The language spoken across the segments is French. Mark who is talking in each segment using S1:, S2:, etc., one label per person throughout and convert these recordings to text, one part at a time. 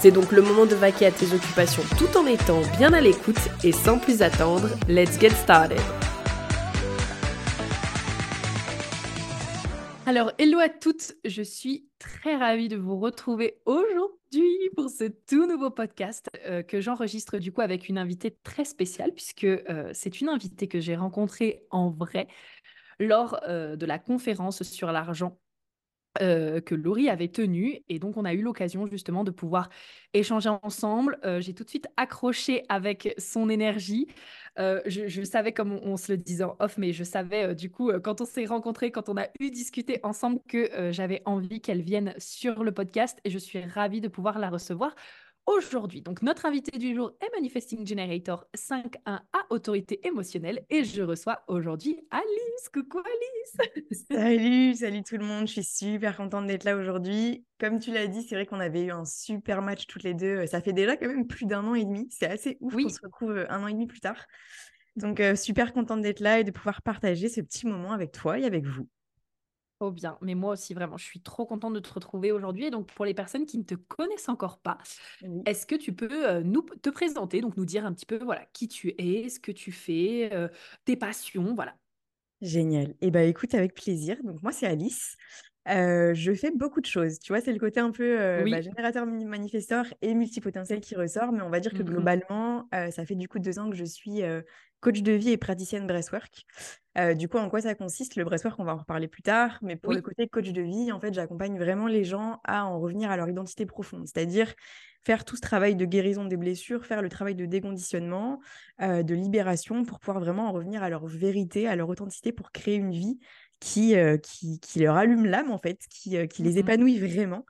S1: C'est donc le moment de vaquer à tes occupations tout en étant bien à l'écoute et sans plus attendre, let's get started. Alors, hello à toutes, je suis très ravie de vous retrouver aujourd'hui pour ce tout nouveau podcast euh, que j'enregistre du coup avec une invitée très spéciale puisque euh, c'est une invitée que j'ai rencontrée en vrai lors euh, de la conférence sur l'argent euh, que Laurie avait tenu. Et donc, on a eu l'occasion justement de pouvoir échanger ensemble. Euh, j'ai tout de suite accroché avec son énergie. Euh, je, savais, comme on, se le disait en off, mais je savais du coup, quand on s'est rencontrés, quand on a eu discuté ensemble, que j'avais envie qu'elle vienne sur le podcast. Et je suis ravie de pouvoir la recevoir aujourd'hui. Donc, notre invité du jour est Manifesting Generator 5.1 à autorité émotionnelle et je reçois aujourd'hui Alice. Coucou Alice
S2: Salut, salut tout le monde. Je suis super contente d'être là aujourd'hui. Comme tu l'as dit, c'est vrai qu'on avait eu un super match toutes les deux. Ça fait déjà quand même plus d'un an et demi. C'est assez ouf qu'on se retrouve euh, un an et demi plus tard. Donc, euh, super contente d'être là et de pouvoir partager ce petit moment avec toi et avec vous.
S1: Trop bien. Mais moi aussi, vraiment, je suis trop contente de te retrouver aujourd'hui. Et donc, pour les personnes qui ne te connaissent encore pas, est-ce que tu peux euh, nous te présenter, donc nous dire un petit peu voilà qui tu es, ce que tu fais, euh, tes passions, voilà.
S2: Génial. Et eh ben écoute, avec plaisir. Donc moi, c'est Alice. Euh, je fais beaucoup de choses. Tu vois, c'est le côté un peu bah, générateur manifesteur et multipotentiel qui ressort. Mais on va dire que mmh globalement, ça fait du coup deux ans que je suis coach de vie et praticienne breathwork. Euh, du coup, en quoi ça consiste? Le breathwork, on va en reparler plus tard. Mais pour le côté coach de vie, en fait, j'accompagne vraiment les gens à en revenir à leur identité profonde, c'est-à-dire faire tout ce travail de guérison des blessures, faire le travail de déconditionnement, euh, de libération pour pouvoir vraiment en revenir à leur vérité, à leur authenticité pour créer une vie qui, euh, qui, leur allume l'âme, en fait, qui, qui les mmh épanouit vraiment.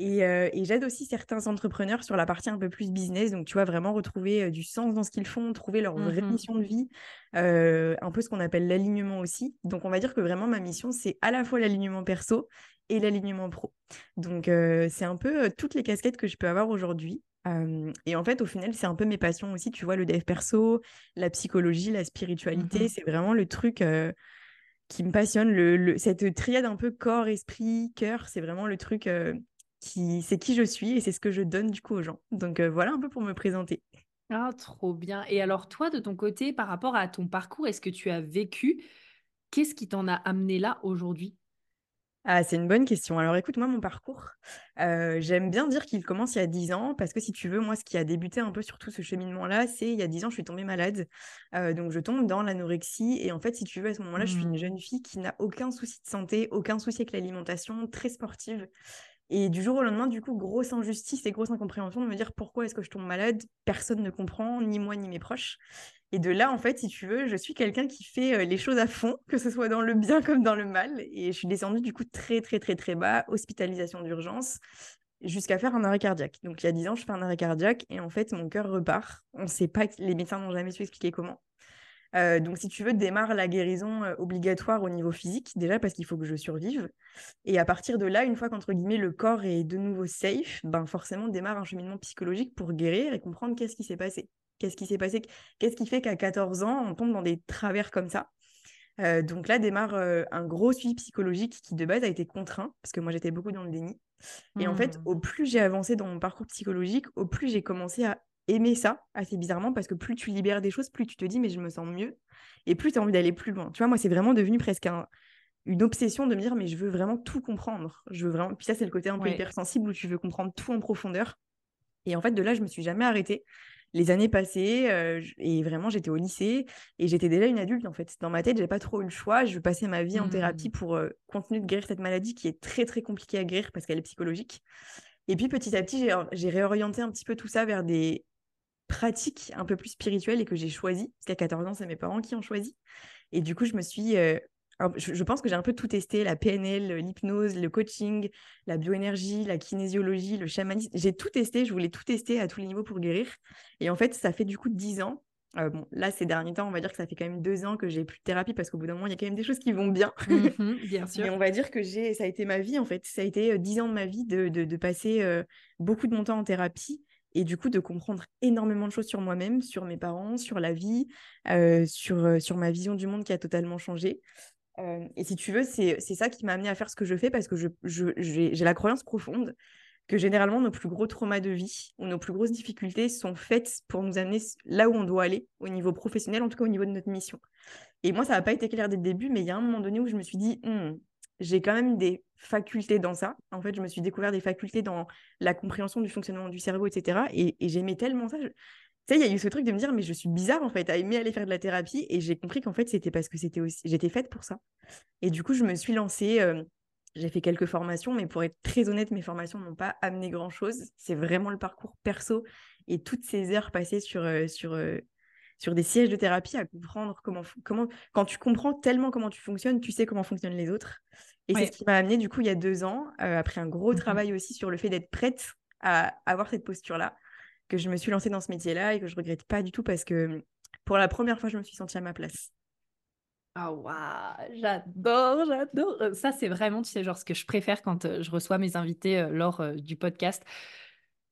S2: Euh, et, j'aide aussi certains entrepreneurs sur la partie un peu plus business. Donc, tu vois, vraiment retrouver du sens dans ce qu'ils font, trouver leur vraie mmh mission de vie, euh, un peu ce qu'on appelle l'alignement aussi. Donc, on va dire que vraiment, ma mission, c'est à la fois l'alignement perso et l'alignement pro. Donc, c'est un peu toutes les casquettes que je peux avoir aujourd'hui. et en fait, au final, c'est un peu mes passions aussi. Tu vois, le dev perso, la psychologie, la spiritualité, mmh c'est vraiment le truc qui me passionne. Le, cette triade un peu corps, esprit, cœur, c'est vraiment le truc qui c'est qui je suis et c'est ce que je donne du coup aux gens. Donc euh, voilà un peu pour me présenter.
S1: Ah, trop bien. Et alors toi, de ton côté, par rapport à ton parcours, est-ce que tu as vécu Qu'est-ce qui t'en a amené là aujourd'hui?
S2: Ah, c'est une bonne question. Alors écoute, moi, mon parcours, euh, j'aime bien dire qu'il commence il y a 10 ans, parce que si tu veux, moi, ce qui a débuté un peu sur tout ce cheminement-là, c'est il y a 10 ans, je suis tombée malade. Euh, donc je tombe dans l'anorexie. Et en fait, si tu veux, à ce moment-là, je suis une mmh. jeune fille qui n'a aucun souci de santé, aucun souci avec l'alimentation, très sportive. Et du jour au lendemain, du coup, grosse injustice et grosse incompréhension de me dire pourquoi est-ce que je tombe malade, personne ne comprend, ni moi ni mes proches. Et de là, en fait, si tu veux, je suis quelqu'un qui fait euh, les choses à fond, que ce soit dans le bien comme dans le mal. Et je suis descendue du coup très, très, très, très bas, hospitalisation d'urgence, jusqu'à faire un arrêt cardiaque. Donc il y a 10 ans, je fais un arrêt cardiaque et en fait, mon cœur repart. On ne sait pas, les médecins n'ont jamais su expliquer comment. Euh, donc, si tu veux, démarre la guérison euh, obligatoire au niveau physique, déjà parce qu'il faut que je survive. Et à partir de là, une fois qu'entre guillemets le corps est de nouveau safe, ben forcément démarre un cheminement psychologique pour guérir et comprendre qu'est-ce qui s'est passé. Qu'est-ce qui s'est passé? Qu'est-ce qui fait qu'à 14 ans, on tombe dans des travers comme ça? Euh, donc là démarre un gros suivi psychologique qui de base a été contraint, parce que moi j'étais beaucoup dans le déni. Et en fait, mmh. au plus j'ai avancé dans mon parcours psychologique, au plus j'ai commencé à aimer ça assez bizarrement parce que plus tu libères des choses, plus tu te dis mais je me sens mieux et plus tu as envie d'aller plus loin. Tu vois, moi c'est vraiment devenu presque une obsession de me dire mais je veux vraiment tout comprendre. Je veux vraiment puis ça c'est le côté un peu hypersensible où tu veux comprendre tout en profondeur. Et en fait de là je me suis jamais arrêtée. Les années passées euh, et vraiment j'étais au lycée et j'étais déjà une adulte en fait. Dans ma tête, j'ai pas trop eu le choix, je veux passer ma vie en thérapie mmh. pour euh, continuer de guérir cette maladie qui est très très compliquée à guérir parce qu'elle est psychologique. Et puis petit à petit, j'ai réorienté un petit peu tout ça vers des pratique un peu plus spirituelle et que j'ai choisi, parce qu'à 14 ans, c'est mes parents qui ont choisi. Et du coup, je me suis euh, je, pense que j'ai un peu tout testé, la PNL, l'hypnose, le coaching, la bioénergie, la kinésiologie, le chamanisme. J'ai tout testé, je voulais tout tester à tous les niveaux pour guérir. Et en fait, ça fait du coup 10 ans. Euh, bon, là, ces derniers temps, on va dire que ça fait quand même deux ans que j'ai plus de thérapie parce qu'au bout d'un moment, il y a quand même des choses qui vont bien.
S1: Mmh bien sûr.
S2: Et on va dire que j'ai, ça a été ma vie en fait. Ça a été 10 ans de ma vie de, de, passer beaucoup de mon temps en thérapie et du coup de comprendre énormément de choses sur moi-même, sur mes parents, sur la vie, sur, sur ma vision du monde qui a totalement changé. et si tu veux, c'est ça qui m'a amené à faire ce que je fais parce que j'ai je, j'ai la croyance profonde que généralement nos plus gros traumas de vie ou nos plus grosses difficultés sont faites pour nous amener là où on doit aller au niveau professionnel, en tout cas au niveau de notre mission. Et moi, ça n'a pas été clair dès le début, mais il y a un moment donné où je me suis dit, «Hmm, j'ai quand même des facultés dans ça. En fait, je me suis découvert des facultés dans la compréhension du fonctionnement du cerveau, etc. Et, j'aimais tellement ça. Tu sais, il y a eu ce truc de me dire, mais je suis bizarre en fait, à aimer aller faire de la thérapie. Et j'ai compris qu'en fait, c'était parce que c'était aussi, j'étais faite pour ça. Et du coup, je me suis lancée. Euh, j'ai fait quelques formations, mais pour être très honnête, mes formations n'ont pas amené grand-chose. C'est vraiment le parcours perso et toutes ces heures passées sur, euh, sur, euh, sur des sièges de thérapie à comprendre comment, comment, quand tu comprends tellement comment tu fonctionnes, tu sais comment fonctionnent les autres. Et c'est ce qui m'a amené, du coup, il y a deux ans, euh, après un gros mmh travail aussi sur le fait d'être prête à avoir cette posture-là, que je me suis lancée dans ce métier-là et que je regrette pas du tout parce que pour la première fois, je me suis sentie à ma place.
S1: Ah oh, waouh, j'adore, j'adore. Euh, ça, c'est vraiment, tu sais, genre ce que je préfère quand euh, je reçois mes invités lors du podcast.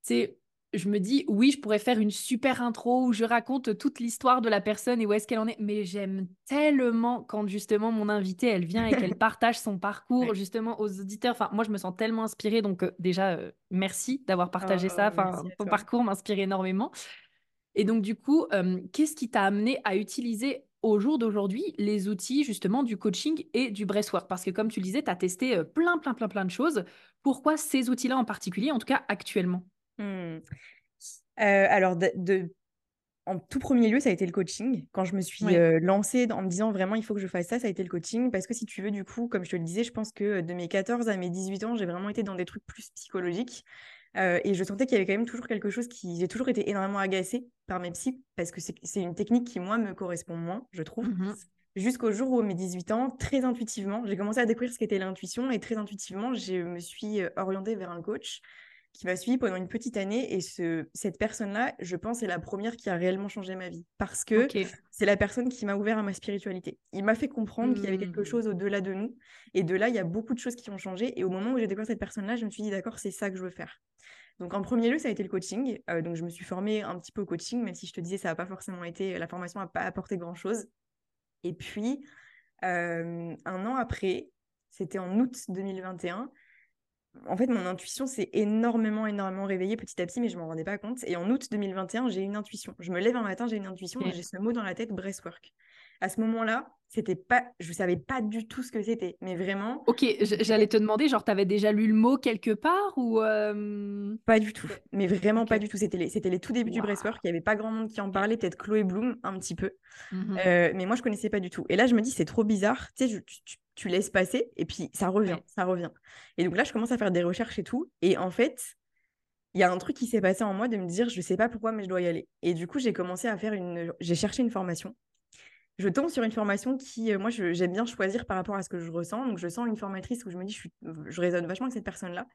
S1: C'est je me dis, oui, je pourrais faire une super intro où je raconte toute l'histoire de la personne et où est-ce qu'elle en est. Mais j'aime tellement quand justement mon invité, elle vient et qu'elle partage son parcours justement aux auditeurs. Enfin, moi, je me sens tellement inspirée. Donc, euh, déjà, euh, merci d'avoir partagé ça. Enfin, ton parcours m'inspire énormément. Et donc, du coup, euh, qu'est-ce qui t'a amené à utiliser au jour d'aujourd'hui les outils justement du coaching et du breathwork? Parce que comme tu le disais, tu as testé plein, plein, plein, plein de choses. Pourquoi ces outils-là en particulier, en tout cas actuellement?
S2: Mmh. alors, de, en tout premier lieu, ça a été le coaching. Quand je me suis lancée en me disant vraiment, il faut que je fasse ça, ça a été le coaching. Parce que si tu veux, du coup, comme je te le disais, je pense que de mes 14 à mes 18 ans, j'ai vraiment été dans des trucs plus psychologiques. et je sentais qu'il y avait quand même toujours quelque chose qui. J'ai toujours été énormément agacée par mes psys parce que c'est une technique qui, moi, me correspond moins, je trouve. Mmh Jusqu'au jour où, à mes 18 ans, très intuitivement, j'ai commencé à découvrir ce qu'était l'intuition et très intuitivement, je me suis orientée vers un coach qui m'a suivi pendant une petite année. Et ce, cette personne-là, je pense, est la première qui a réellement changé ma vie. Parce que c'est la personne qui m'a ouvert à ma spiritualité. Il m'a fait comprendre qu'il y avait quelque mmh. chose au-delà de nous. Et de là, il y a beaucoup de choses qui ont changé. Et au moment où j'ai découvert cette personne-là, je me suis dit, d'accord, c'est ça que je veux faire. Donc en premier lieu, ça a été le coaching. Euh, donc je me suis formée un petit peu au coaching, même si je te disais, ça n'a pas forcément été, la formation n'a pas apporté grand-chose. Et puis, euh, un an après, c'était en août 2021, en fait, mon intuition s'est énormément, énormément réveillée petit à petit, mais je m'en rendais pas compte. Et en août 2021, j'ai une intuition. Je me lève un matin, j'ai une intuition, et j'ai ce mot dans la tête, breastwork. À ce moment-là, c'était pas, je savais pas du tout ce que c'était, mais vraiment.
S1: Ok, j'allais te demander, genre, t'avais déjà lu le mot quelque part ou euh,
S2: Pas du tout, mais vraiment pas du tout. C'était les, c'était les tout débuts du breastwork. Il y avait pas grand monde qui en parlait, peut-être Chloé Bloom un petit peu, mmh euh, mais moi je connaissais pas du tout. Et là, je me dis, c'est trop bizarre. Tu sais, je, tu, tu laisses passer et puis ça revient, ça revient. Et donc là, je commence à faire des recherches et tout. Et en fait, il y a un truc qui s'est passé en moi de me dire, je sais pas pourquoi, mais je dois y aller. Et du coup, j'ai commencé à faire une. J'ai cherché une formation. Je tombe sur une formation qui, euh, moi, j'aime bien choisir par rapport à ce que je ressens. Donc, je sens une formatrice où je me dis, je, suis... je résonne vachement avec cette personne-là.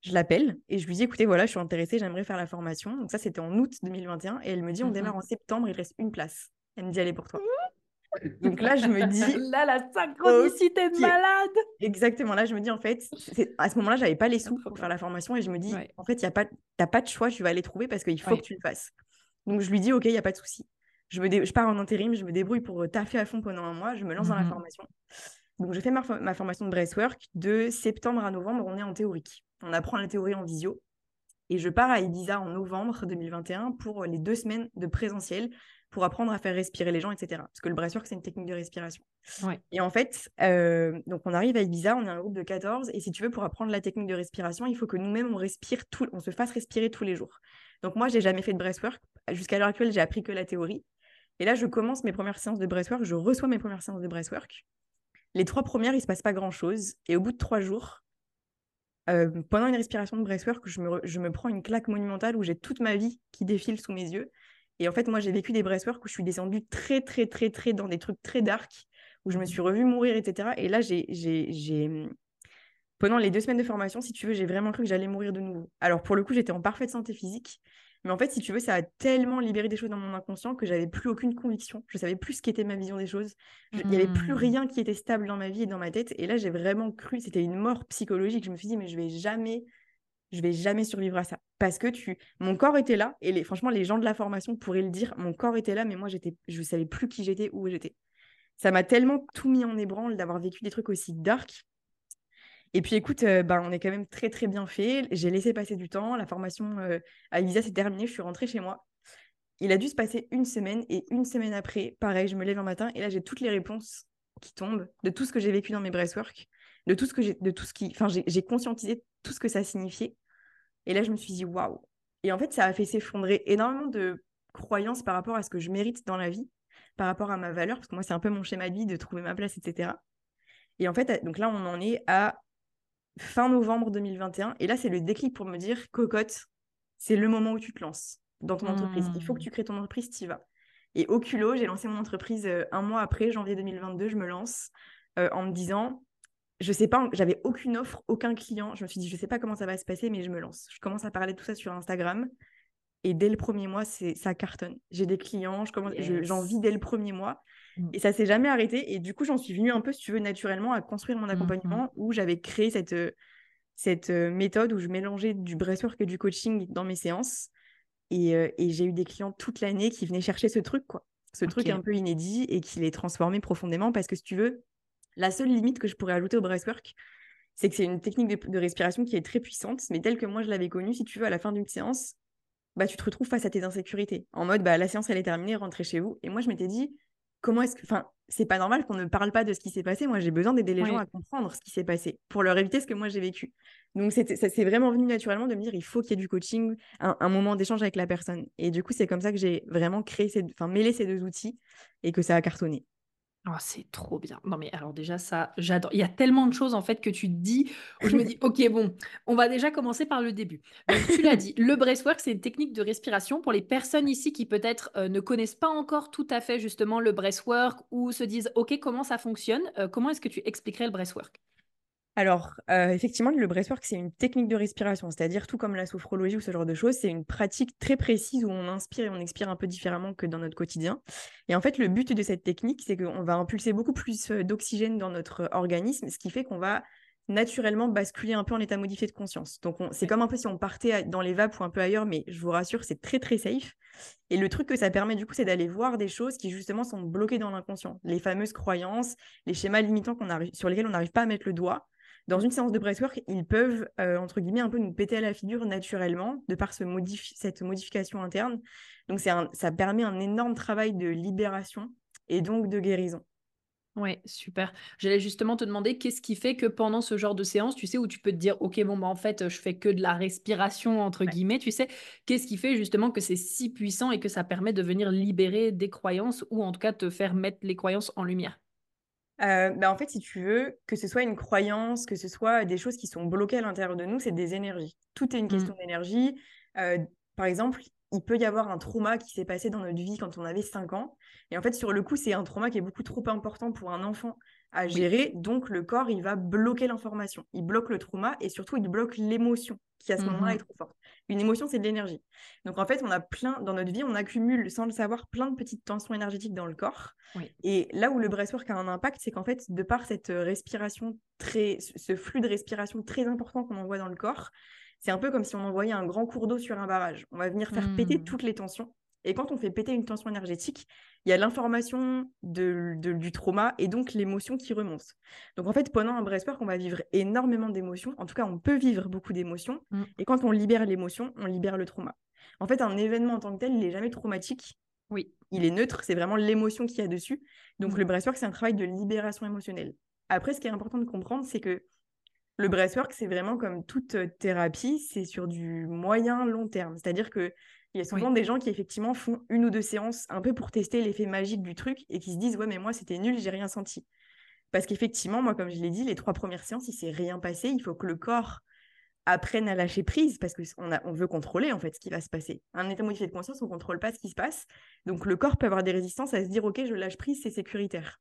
S2: Je l'appelle et je lui dis, écoutez, voilà, je suis intéressée, j'aimerais faire la formation. Donc, ça, c'était en août 2021. Et elle me dit, on mmh démarre en septembre, il reste une place. Elle me dit, allez pour toi. Donc là, je me dis.
S1: là, la synchronicité de malade.
S2: Exactement. Là, je me dis, en fait, à ce moment-là, j'avais pas les sous pour faire la formation et je me dis, en fait, tu n'as pas de choix, tu vas aller trouver parce qu'il faut que tu le fasses. Donc, je lui dis, OK, il n'y a pas de souci. Je, me je pars en intérim, je me débrouille pour taffer à fond pendant un mois, je me lance dans la mmh formation. Donc, je fais ma, ma formation de breastwork de septembre à novembre, on est en théorique. On apprend la théorie en visio. Et je pars à Ibiza en novembre 2021 pour les deux semaines de présentiel pour apprendre à faire respirer les gens, etc. Parce que le breathwork, c'est une technique de respiration. Et en fait, euh, donc on arrive à Ibiza, on est un groupe de 14, et si tu veux, pour apprendre la technique de respiration, il faut que nous-mêmes, on respire tout, on se fasse respirer tous les jours. Donc moi, j'ai jamais fait de breathwork. Jusqu'à l'heure actuelle, j'ai appris que la théorie. Et là, je commence mes premières séances de breathwork, je reçois mes premières séances de breathwork. Les trois premières, il se passe pas grand-chose. Et au bout de trois jours, euh, pendant une respiration de breathwork, je me, je me prends une claque monumentale où j'ai toute ma vie qui défile sous mes yeux. Et en fait, moi, j'ai vécu des breastwork où je suis descendue très, très, très, très dans des trucs très dark, où je me suis revue mourir, etc. Et là, j'ai, pendant les deux semaines de formation, si tu veux, j'ai vraiment cru que j'allais mourir de nouveau. Alors, pour le coup, j'étais en parfaite santé physique. Mais en fait, si tu veux, ça a tellement libéré des choses dans mon inconscient que j'avais plus aucune conviction. Je savais plus ce qu'était ma vision des choses. Il n'y avait plus
S1: Mmh.
S2: rien qui était stable dans ma vie et dans ma tête. Et là, j'ai vraiment cru, c'était une mort psychologique. Je me suis dit, mais je vais jamais, je vais jamais survivre à ça. Parce que tu, mon corps était là. Et les... franchement, les gens de la formation pourraient le dire. Mon corps était là, mais moi, j'étais, je savais plus qui j'étais, où j'étais. Ça m'a tellement tout mis en ébranle d'avoir vécu des trucs aussi dark. Et puis écoute, euh, bah, on est quand même très très bien fait. J'ai laissé passer du temps. La formation euh, à Ibiza s'est terminée. Je suis rentrée chez moi. Il a dû se passer une semaine et une semaine après, pareil, je me lève un matin et là j'ai toutes les réponses qui tombent de tout ce que j'ai vécu dans mes breastwork, de tout ce que j'ai, de tout ce qui, enfin j'ai conscientisé tout ce que ça signifiait. Et là je me suis dit waouh. Et en fait ça a fait s'effondrer énormément de croyances par rapport à ce que je mérite dans la vie, par rapport à ma valeur, parce que moi c'est un peu mon schéma de vie de trouver ma place, etc. Et en fait donc là on en est à fin novembre 2021 et là c'est le déclic pour me dire cocotte, c'est le moment où tu te lances dans ton entreprise. Il faut que
S1: Mmh.
S2: tu crées ton entreprise, tu y vas. Et au culot, j'ai lancé mon entreprise euh, un mois après, janvier 2022, je me lance euh, en me disant, je sais pas, j'avais aucune offre, aucun client. Je me suis dit, je sais pas comment ça va se passer, mais je me lance. Je commence à parler de tout ça sur Instagram. Et dès le premier mois, c'est ça cartonne. J'ai des clients, je commence, je- j'en vis dès le premier mois.
S1: Mmh.
S2: Et ça s'est jamais arrêté. Et du coup, j'en suis venue un peu, si tu veux, naturellement à construire mon
S1: Mmh
S2: accompagnement où j'avais créé cette, euh, cette euh, méthode où je mélangeais du breathwork et du coaching dans mes séances. Et, euh, et j'ai eu des clients toute l'année qui venaient chercher ce truc, quoi. Ce truc un peu inédit et qui les transformait profondément parce que si tu veux, la seule limite que je pourrais ajouter au breathwork, c'est que c'est une technique de, de respiration qui est très puissante, mais telle que moi je l'avais connue, si tu veux, à la fin d'une séance, bah, tu te retrouves face à tes insécurités. En mode, bah, la séance, elle est terminée, rentrez chez vous. Et moi, je m'étais dit, comment est-ce que. Enfin, c'est pas normal qu'on ne parle pas de ce qui s'est passé. Moi, j'ai besoin d'aider les gens à comprendre ce qui s'est passé pour leur éviter ce que moi j'ai vécu. Donc, ça s'est vraiment venu naturellement de me dire, il faut qu'il y ait du coaching, un, un moment d'échange avec la personne. Et du coup, c'est comme ça que j'ai vraiment créé, ces, enfin, mêlé ces deux outils et que ça a cartonné.
S1: Oh, c'est trop bien. Non, mais alors déjà, ça, j'adore. Il y a tellement de choses en fait que tu te dis où je me dis, ok, bon, on va déjà commencer par le début. Donc, tu l'as dit, le breathwork, c'est une technique de respiration pour les personnes ici qui peut-être euh, ne connaissent pas encore tout à fait justement le breathwork ou se disent, ok, comment ça fonctionne Euh, Comment est-ce que tu expliquerais le breathwork
S2: Alors, euh, effectivement, le breathwork, c'est une technique de respiration, c'est-à-dire tout comme la sophrologie ou ce genre de choses, c'est une pratique très précise où on inspire et on expire un peu différemment que dans notre quotidien. Et en fait, le but de cette technique, c'est qu'on va impulser beaucoup plus euh, d'oxygène dans notre organisme, ce qui fait qu'on va naturellement basculer un peu en état modifié de conscience. Donc, on- c'est comme un peu si on partait dans les vapes ou un peu ailleurs, mais je vous rassure, c'est très, très safe. Et le truc que ça permet, du coup, c'est d'aller voir des choses qui, justement, sont bloquées dans l'inconscient. Les fameuses croyances, les schémas limitants qu'on sur lesquels on n'arrive pas à mettre le doigt dans une séance de breathwork, ils peuvent, euh, entre guillemets, un peu nous péter à la figure naturellement, de par ce cette modification interne. Donc, un- ça permet un énorme travail de libération et donc de guérison.
S1: Ouais, super. J'allais justement te demander qu'est-ce qui fait que pendant ce genre de séance, tu sais, où tu peux te dire, ok, bon, bah, en fait, je fais que de la respiration, entre
S2: Ouais.
S1: guillemets, tu sais, qu'est-ce qui fait justement que c'est si puissant et que ça permet de venir libérer des croyances ou en tout cas te faire mettre les croyances en lumière?
S2: Euh, bah, en fait, si tu veux, que ce soit une croyance, que ce soit des choses qui sont bloquées à l'intérieur de nous, c'est des énergies. Tout est une question
S1: Mm.
S2: d'énergie. Euh, par exemple, il peut y avoir un trauma qui s'est passé dans notre vie quand on avait 5 ans. Et en fait, sur le coup, c'est un trauma qui est beaucoup trop important pour un enfant à
S1: Oui.
S2: gérer. Donc, le corps, il va bloquer l'information. Il bloque le trauma et surtout, il bloque l'émotion qui, à ce moment-là, est
S1: Mhm.
S2: trop forte. Une émotion, c'est de l'énergie. Donc, en fait, on a plein, dans notre vie, on accumule, sans le savoir, plein de petites tensions énergétiques dans le corps.
S1: Oui.
S2: Et là où le breathwork a un impact, c'est qu'en fait, de par cette euh, respiration très, ce flux de respiration très important qu'on envoie dans le corps, c'est un peu comme si on envoyait un grand cours d'eau sur un barrage. On va venir faire péter
S1: Mm.
S2: toutes les tensions. Et quand on fait péter une tension énergétique, il y a l'information de, de- du trauma et donc l'émotion qui remonte. Donc en fait, pendant un breathwork, on va vivre énormément d'émotions. En tout cas, on peut vivre beaucoup d'émotions.
S1: Mm.
S2: Et quand on libère l'émotion, on libère le trauma. En fait, un événement en tant que tel, il n'est jamais traumatique
S1: Oui.
S2: il est neutre, c'est vraiment l'émotion qu'il y a dessus. Donc
S1: Mm.
S2: le breathwork, c'est un travail de libération émotionnelle. Après, ce qui est important de comprendre, c'est que le breathwork, c'est vraiment comme toute euh, thérapie, c'est sur du moyen long terme. C'est-à-dire que il y a souvent
S1: Oui.
S2: des gens qui effectivement font une ou deux séances un peu pour tester l'effet magique du truc et qui se disent ouais mais moi c'était nul, j'ai rien senti. Parce qu'effectivement, moi comme je l'ai dit, les trois premières séances, il s'est rien passé. Il faut que le corps apprenne à lâcher prise parce qu'on on veut contrôler en fait ce qui va se passer. Un état modifié de conscience, on contrôle pas ce qui se passe. Donc le corps peut avoir des résistances à se dire ok, je lâche prise, c'est sécuritaire.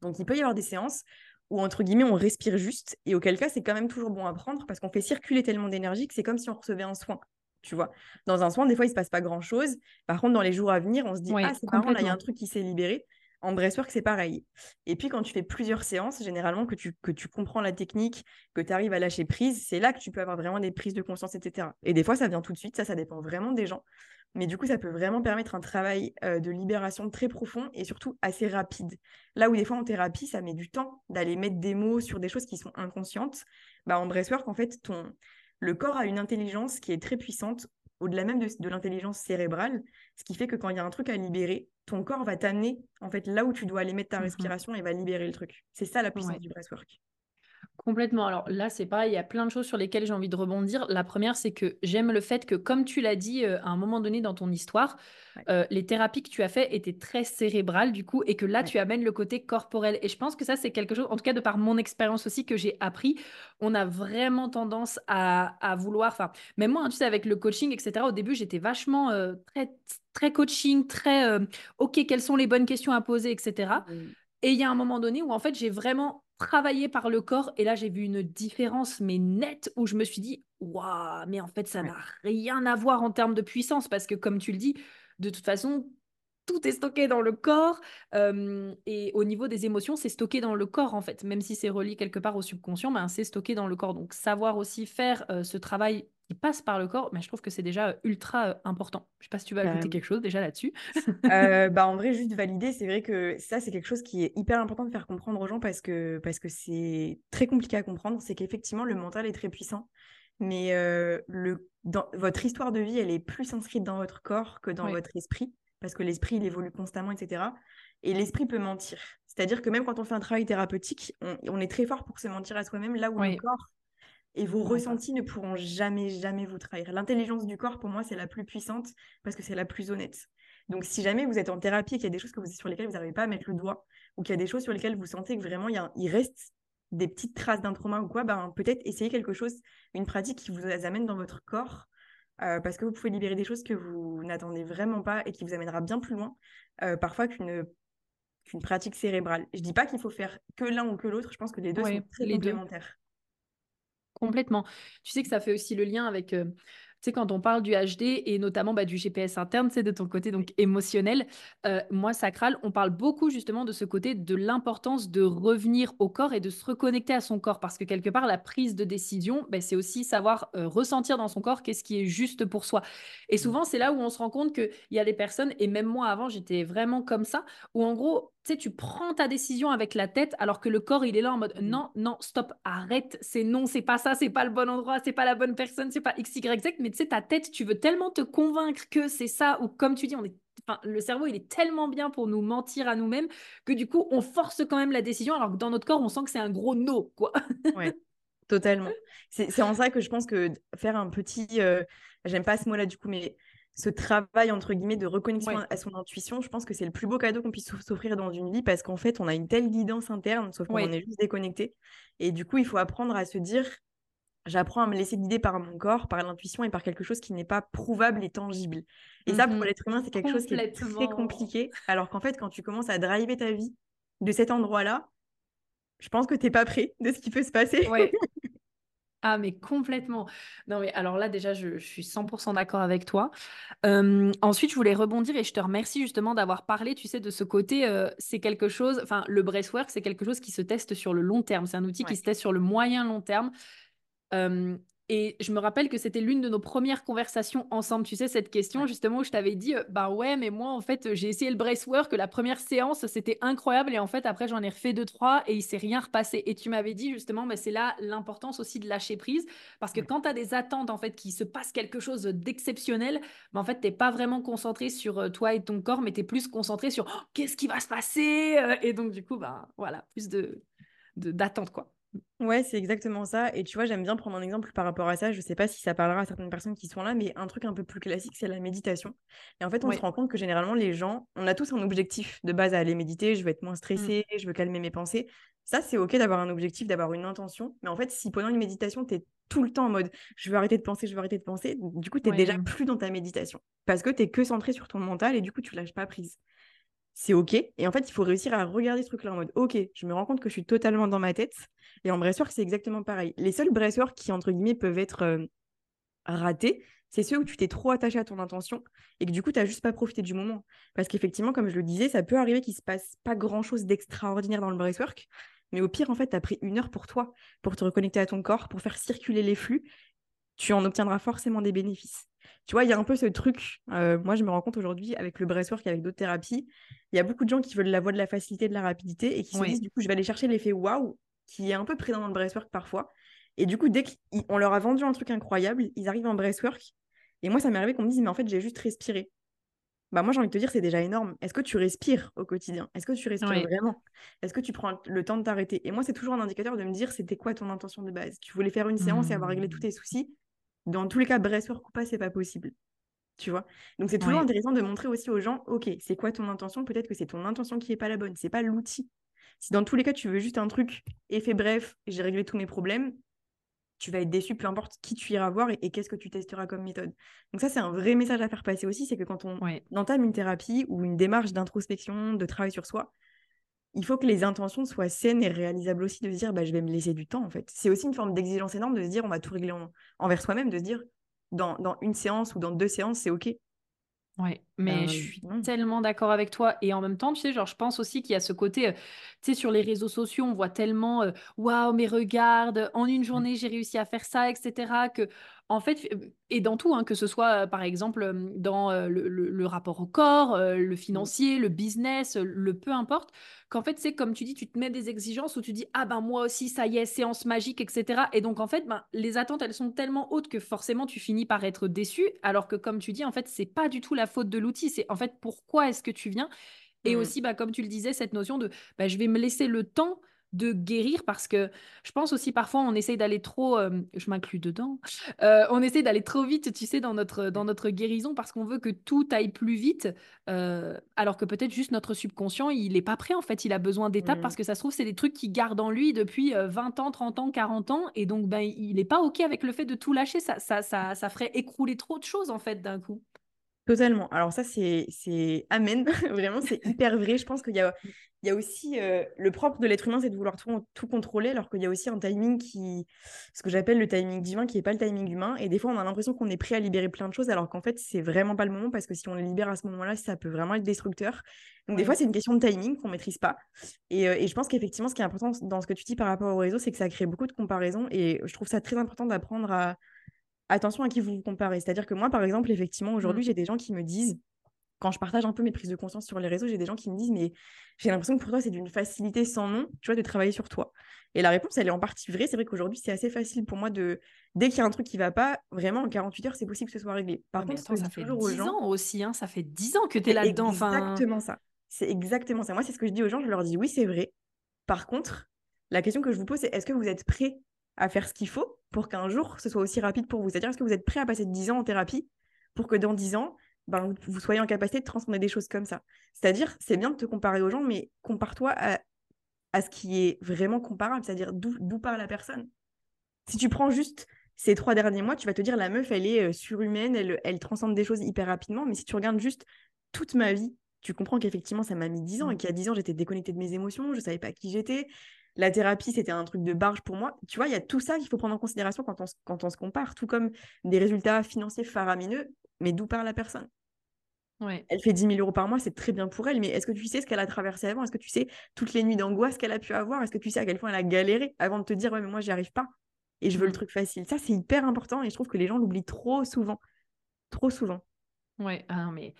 S2: Donc, il peut y avoir des séances où, entre guillemets, on respire juste, et auquel cas, c'est quand même toujours bon à prendre parce qu'on fait circuler tellement d'énergie que c'est comme si on recevait un soin. Tu vois, dans un soin, des fois, il se passe pas grand chose. Par contre, dans les jours à venir, on se dit, ah, c'est marrant, là, il y a un truc qui s'est libéré. En breathwork, c'est pareil. Et puis, quand tu fais plusieurs séances, généralement, que tu, que tu comprends la technique, que tu arrives à lâcher prise, c'est là que tu peux avoir vraiment des prises de conscience, etc. Et des fois, ça vient tout de suite. Ça, ça dépend vraiment des gens. Mais du coup, ça peut vraiment permettre un travail euh, de libération très profond et surtout assez rapide. Là où des fois, en thérapie, ça met du temps d'aller mettre des mots sur des choses qui sont inconscientes. Bah, en breathwork, en fait, ton... le corps a une intelligence qui est très puissante au-delà même de, l'intelligence cérébrale, ce qui fait que quand il y a un truc à libérer, ton corps va t'amener en fait là où tu dois aller mettre ta mmh respiration et va libérer le truc. C'est ça la puissance du breathwork.
S1: Complètement. Alors là, c'est pareil, il y a plein de choses sur lesquelles j'ai envie de rebondir. La première, c'est que j'aime le fait que, comme tu l'as dit euh, à un moment donné dans ton histoire, euh, les thérapies que tu as fait étaient très cérébrales, du coup, et que là, tu amènes le côté corporel. Et je pense que ça, c'est quelque chose, en tout cas, de par mon expérience aussi, que j'ai appris. On a vraiment tendance à, vouloir, enfin, même moi, hein, tu sais, avec le coaching, etc., au début, j'étais vachement euh, très, très coaching, très, OK, quelles sont les bonnes questions à poser, etc. Et il y a un moment donné où, en fait, j'ai vraiment travaillé par le corps. Et là, j'ai vu une différence, mais nette, où je me suis dit, waouh, mais en fait, ça n'a rien à voir en termes de puissance. Parce que, comme tu le dis, de toute façon, tout est stocké dans le corps. et au niveau des émotions, c'est stocké dans le corps, en fait. Même si c'est relié quelque part au subconscient, ben, c'est stocké dans le corps. Donc, savoir aussi faire ce travail qui passe par le corps, mais je trouve que c'est déjà ultra important. Je sais pas si tu vas ajouter quelque chose déjà là-dessus.
S2: euh, bah en vrai, juste valider, c'est vrai que ça, c'est quelque chose qui est hyper important de faire comprendre aux gens parce que parce que c'est très compliqué à comprendre. C'est qu'effectivement, le mental est très puissant, mais le, dans, votre histoire de vie, elle est plus inscrite dans votre corps que dans votre esprit parce que l'esprit, il évolue constamment, etc. Et l'esprit peut mentir. C'est-à-dire que même quand on fait un travail thérapeutique, on, on est très fort pour se mentir à soi-même, là où le corps, et vos ressentis ne pourront jamais, jamais vous trahir. L'intelligence du corps, pour moi, c'est la plus puissante parce que c'est la plus honnête. Donc, si jamais vous êtes en thérapie et qu'il y a des choses que vous, sur lesquelles vous n'arrivez pas à mettre le doigt, ou qu'il y a des choses sur lesquelles vous sentez que vraiment il, y a, il reste des petites traces d'un trauma ou quoi, ben, peut-être essayer quelque chose, une pratique qui vous amène dans votre corps, euh, parce que vous pouvez libérer des choses que vous n'attendez vraiment pas et qui vous amènera bien plus loin, euh, parfois qu'une qu'une pratique cérébrale. Je dis pas qu'il faut faire que l'un ou que l'autre, je pense que les deux sont très complémentaires.
S1: Complètement. Tu sais que ça fait aussi le lien avec, euh, tu sais, quand on parle du HD et notamment bah, du GPS interne, c'est de ton côté donc émotionnel, euh, moi, sacral, on parle beaucoup justement de ce côté de l'importance de revenir au corps et de se reconnecter à son corps parce que quelque part, la prise de décision, bah, c'est aussi savoir euh, ressentir dans son corps qu'est-ce qui est juste pour soi. Et mmh. souvent, c'est là où on se rend compte qu'il y a des personnes, et même moi avant, j'étais vraiment comme ça, où en gros, tu sais, tu prends ta décision avec la tête alors que le corps, il est là en mode mmh. non, non, stop, arrête, c'est non, c'est pas ça, c'est pas le bon endroit, c'est pas la bonne personne, c'est pas X, Y, Z. Mais tu sais, ta tête, tu veux tellement te convaincre que c'est ça, ou comme tu dis, on est, enfin, le cerveau, il est tellement bien pour nous mentir à nous-mêmes que du coup, on force quand même la décision alors que dans notre corps, on sent que c'est un gros no, quoi.
S2: ouais, totalement. C'est en ça que je pense que faire un petit, euh, j'aime pas ce mot-là du coup, mais ce travail entre guillemets de reconnexion à son intuition, je pense que c'est le plus beau cadeau qu'on puisse s'offrir dans une vie parce qu'en fait, on a une telle guidance interne, sauf qu'on est juste déconnecté. Et du coup, il faut apprendre à se dire j'apprends à me laisser guider par mon corps, par l'intuition et par quelque chose qui n'est pas prouvable et tangible. Et ça, pour mmh l'être humain, c'est quelque chose qui est très compliqué. Alors qu'en fait, quand tu commences à driver ta vie de cet endroit-là, je pense que tu n'es pas prêt de ce qui peut se passer.
S1: Ah, mais complètement. Non, mais alors là, déjà, je, suis 100% d'accord avec toi. ensuite, je voulais rebondir et je te remercie justement d'avoir parlé, tu sais, de ce côté, c'est quelque chose, enfin, le breathwork, c'est quelque chose qui se teste sur le long terme. C'est un outil qui se teste sur le moyen long terme. Et je me rappelle que c'était l'une de nos premières conversations ensemble. Tu sais, cette question, justement, où je t'avais dit, euh, bah ouais, mais moi, en fait, j'ai essayé le bracework, la première séance, c'était incroyable. Et en fait, après, j'en ai refait deux, trois et il s'est rien repassé. Et tu m'avais dit, justement, mais c'est là l'importance aussi de lâcher prise. Parce que quand tu as des attentes, en fait, qu'il se passe quelque chose d'exceptionnel, bah, en fait, tu pas vraiment concentré sur euh, toi et ton corps, mais tu es plus concentré sur oh, qu'est-ce qui va se passer. Euh, et donc, du coup, bah voilà, plus de d'attente, quoi.
S2: Ouais, c'est exactement ça. Et tu vois, j'aime bien prendre un exemple par rapport à ça. Je sais pas si ça parlera à certaines personnes qui sont là, mais un truc un peu plus classique, c'est la méditation. Et en fait, on se rend compte que généralement, les gens, on a tous un objectif de base à aller méditer. Je veux être moins mmh. stressé, je veux calmer mes pensées. Ça, c'est OK d'avoir un objectif, d'avoir une intention. Mais en fait, si pendant une méditation, tu es tout le temps en mode je veux arrêter de penser, je veux arrêter de penser, du coup, tu es déjà plus dans ta méditation. Parce que tu es que centré sur ton mental et du coup, tu lâches pas prise. C'est OK. Et en fait, il faut réussir à regarder ce truc-là en mode OK, je me rends compte que je suis totalement dans ma tête. Et en breathwork, c'est exactement pareil. Les seuls breathwork qui, entre guillemets, peuvent être euh, ratés, c'est ceux où tu t'es trop attaché à ton intention et que du coup, tu n'as juste pas profité du moment. Parce qu'effectivement, comme je le disais, ça peut arriver qu'il se passe pas grand-chose d'extraordinaire dans le breathwork. Mais au pire, en fait, tu as pris une heure pour toi, pour te reconnecter à ton corps, pour faire circuler les flux. Tu en obtiendras forcément des bénéfices. Tu vois, il y a un peu ce truc. Euh, moi, je me rends compte aujourd'hui avec le breathwork et avec d'autres thérapies, il y a beaucoup de gens qui veulent la voie de la facilité, de la rapidité et qui se disent, du coup, je vais aller chercher l'effet waouh, qui est un peu présent dans le breathwork parfois. Et du coup, dès qu'on leur a vendu un truc incroyable, ils arrivent en breathwork. Et moi, ça m'est arrivé qu'on me dise, mais en fait, j'ai juste respiré. Bah moi, j'ai envie de te dire, c'est déjà énorme. Est-ce que tu respires au quotidien? Est-ce que tu respires vraiment? Est-ce que tu prends le temps de t'arrêter? Et moi, c'est toujours un indicateur de me dire, c'était quoi ton intention de base? Tu voulais faire une séance et avoir réglé tous mmh. tes soucis? Dans tous les cas, breathwork ou pas, c'est pas possible. Tu vois? Donc, c'est toujours intéressant de montrer aussi aux gens, OK, c'est quoi ton intention? Peut-être que c'est ton intention qui est pas la bonne, c'est pas l'outil. Si dans tous les cas, tu veux juste un truc, effet bref, j'ai réglé tous mes problèmes, tu vas être déçu, peu importe qui tu iras voir et, qu'est-ce que tu testeras comme méthode. Donc ça, c'est un vrai message à faire passer aussi, c'est que quand on entame une thérapie ou une démarche d'introspection, de travail sur soi, il faut que les intentions soient saines et réalisables aussi, de se dire, bah, je vais me laisser du temps, en fait. C'est aussi une forme d'exigence énorme de se dire, on va tout régler envers soi-même, de se dire, dans, dans, une séance ou dans deux séances, c'est OK.
S1: Ouais, mais je suis tellement d'accord avec toi. Et en même temps, tu sais, genre, je pense aussi qu'il y a ce côté, tu sais, sur les réseaux sociaux, on voit tellement, waouh, mais regarde, en une mmh. journée, j'ai réussi à faire ça, etc. Que, en fait, et dans tout, hein, que ce soit, par exemple, dans le, rapport au corps, le mmh. financier, le business, le peu importe, qu'en fait, c'est comme tu dis, tu te mets des exigences où tu dis, ah ben moi aussi, ça y est, séance magique, etc. Et donc, en fait, ben, les attentes, elles sont tellement hautes que forcément, tu finis par être déçu, alors que, comme tu dis, en fait, c'est pas du tout la faute de l'outil, c'est en fait, pourquoi est-ce que tu viens? Et mmh. aussi, bah, comme tu le disais, cette notion de, bah, je vais me laisser le temps de guérir parce que je pense aussi parfois on essaye d'aller trop, euh, je m'inclus dedans, euh, on essaye d'aller trop vite, tu sais, dans notre, dans notre guérison parce qu'on veut que tout aille plus vite, euh, alors que peut-être juste notre subconscient, il n'est pas prêt en fait, il a besoin d'étapes parce que ça se trouve, c'est des trucs qu'il garde en lui depuis 20 ans, 30 ans, 40 ans et donc ben, il n'est pas OK avec le fait de tout lâcher, ça, ça, ça, ça ferait écrouler trop de choses en fait d'un coup.
S2: Totalement. Alors ça, c'est amen. Vraiment, c'est hyper vrai. Je pense qu'il y a, il y a aussi euh, le propre de l'être humain, c'est de vouloir tout, tout contrôler, alors qu'il y a aussi un timing qui, ce que j'appelle le timing divin, qui n'est pas le timing humain. Et des fois, on a l'impression qu'on est prêt à libérer plein de choses, alors qu'en fait, c'est vraiment pas le moment, parce que si on les libère à ce moment-là, ça peut vraiment être destructeur. Donc des fois, c'est une question de timing qu'on maîtrise pas. Et, euh, et je pense qu'effectivement, ce qui est important dans ce que tu dis par rapport au réseau, c'est que ça crée beaucoup de comparaisons. Et je trouve ça très important d'apprendre à attention à qui vous vous comparez. C'est-à-dire que moi, par exemple, effectivement, aujourd'hui, mmh. j'ai des gens qui me disent, quand je partage un peu mes prises de conscience sur les réseaux, j'ai des gens qui me disent, mais j'ai l'impression que pour toi, c'est d'une facilité sans nom, tu vois, de travailler sur toi. Et la réponse, elle est en partie vraie. C'est vrai qu'aujourd'hui, c'est assez facile pour moi de, dès qu'il y a un truc qui va pas, vraiment, en 48 heures, c'est possible que ce soit réglé.
S1: Par contre, ça fait 10 ans aussi, hein, ça fait 10 ans que tu es là-dedans.
S2: C'est exactement ça. C'est exactement ça. Moi, c'est ce que je dis aux gens, je leur dis, oui, c'est vrai. Par contre, la question que je vous pose, c'est est-ce que vous êtes prêt à faire ce qu'il faut pour qu'un jour ce soit aussi rapide pour vous C'est-à-dire, est-ce que vous êtes prêt à passer 10 ans en thérapie pour que dans 10 ans, ben, vous soyez en capacité de transformer des choses comme ça? C'est-à-dire, c'est bien de te comparer aux gens, mais compare-toi à, à, ce qui est vraiment comparable, c'est-à-dire d'où part la personne. Si tu prends juste ces trois derniers mois, tu vas te dire la meuf, elle est euh, surhumaine, elle, elle transcende des choses hyper rapidement, mais si tu regardes juste toute ma vie, tu comprends qu'effectivement, ça m'a mis 10 ans et mmh. qu'il y a 10 ans, j'étais déconnectée de mes émotions, je savais pas qui j'étais, la thérapie, c'était un truc de barge pour moi. Tu vois, il y a tout ça qu'il faut prendre en considération quand on, quand on se compare, tout comme des résultats financiers faramineux, mais d'où part la personne?
S1: Ouais.
S2: Elle fait 10 000 euros par mois, c'est très bien pour elle, mais est-ce que tu sais ce qu'elle a traversé avant? Est-ce que tu sais toutes les nuits d'angoisse qu'elle a pu avoir? Est-ce que tu sais à quel point elle a galéré avant de te dire, ouais, mais moi, j'y arrive pas et je veux le mmh. truc facile? Ça, c'est hyper important et je trouve que les gens l'oublient trop souvent. Trop souvent.
S1: Ouais, ah, mais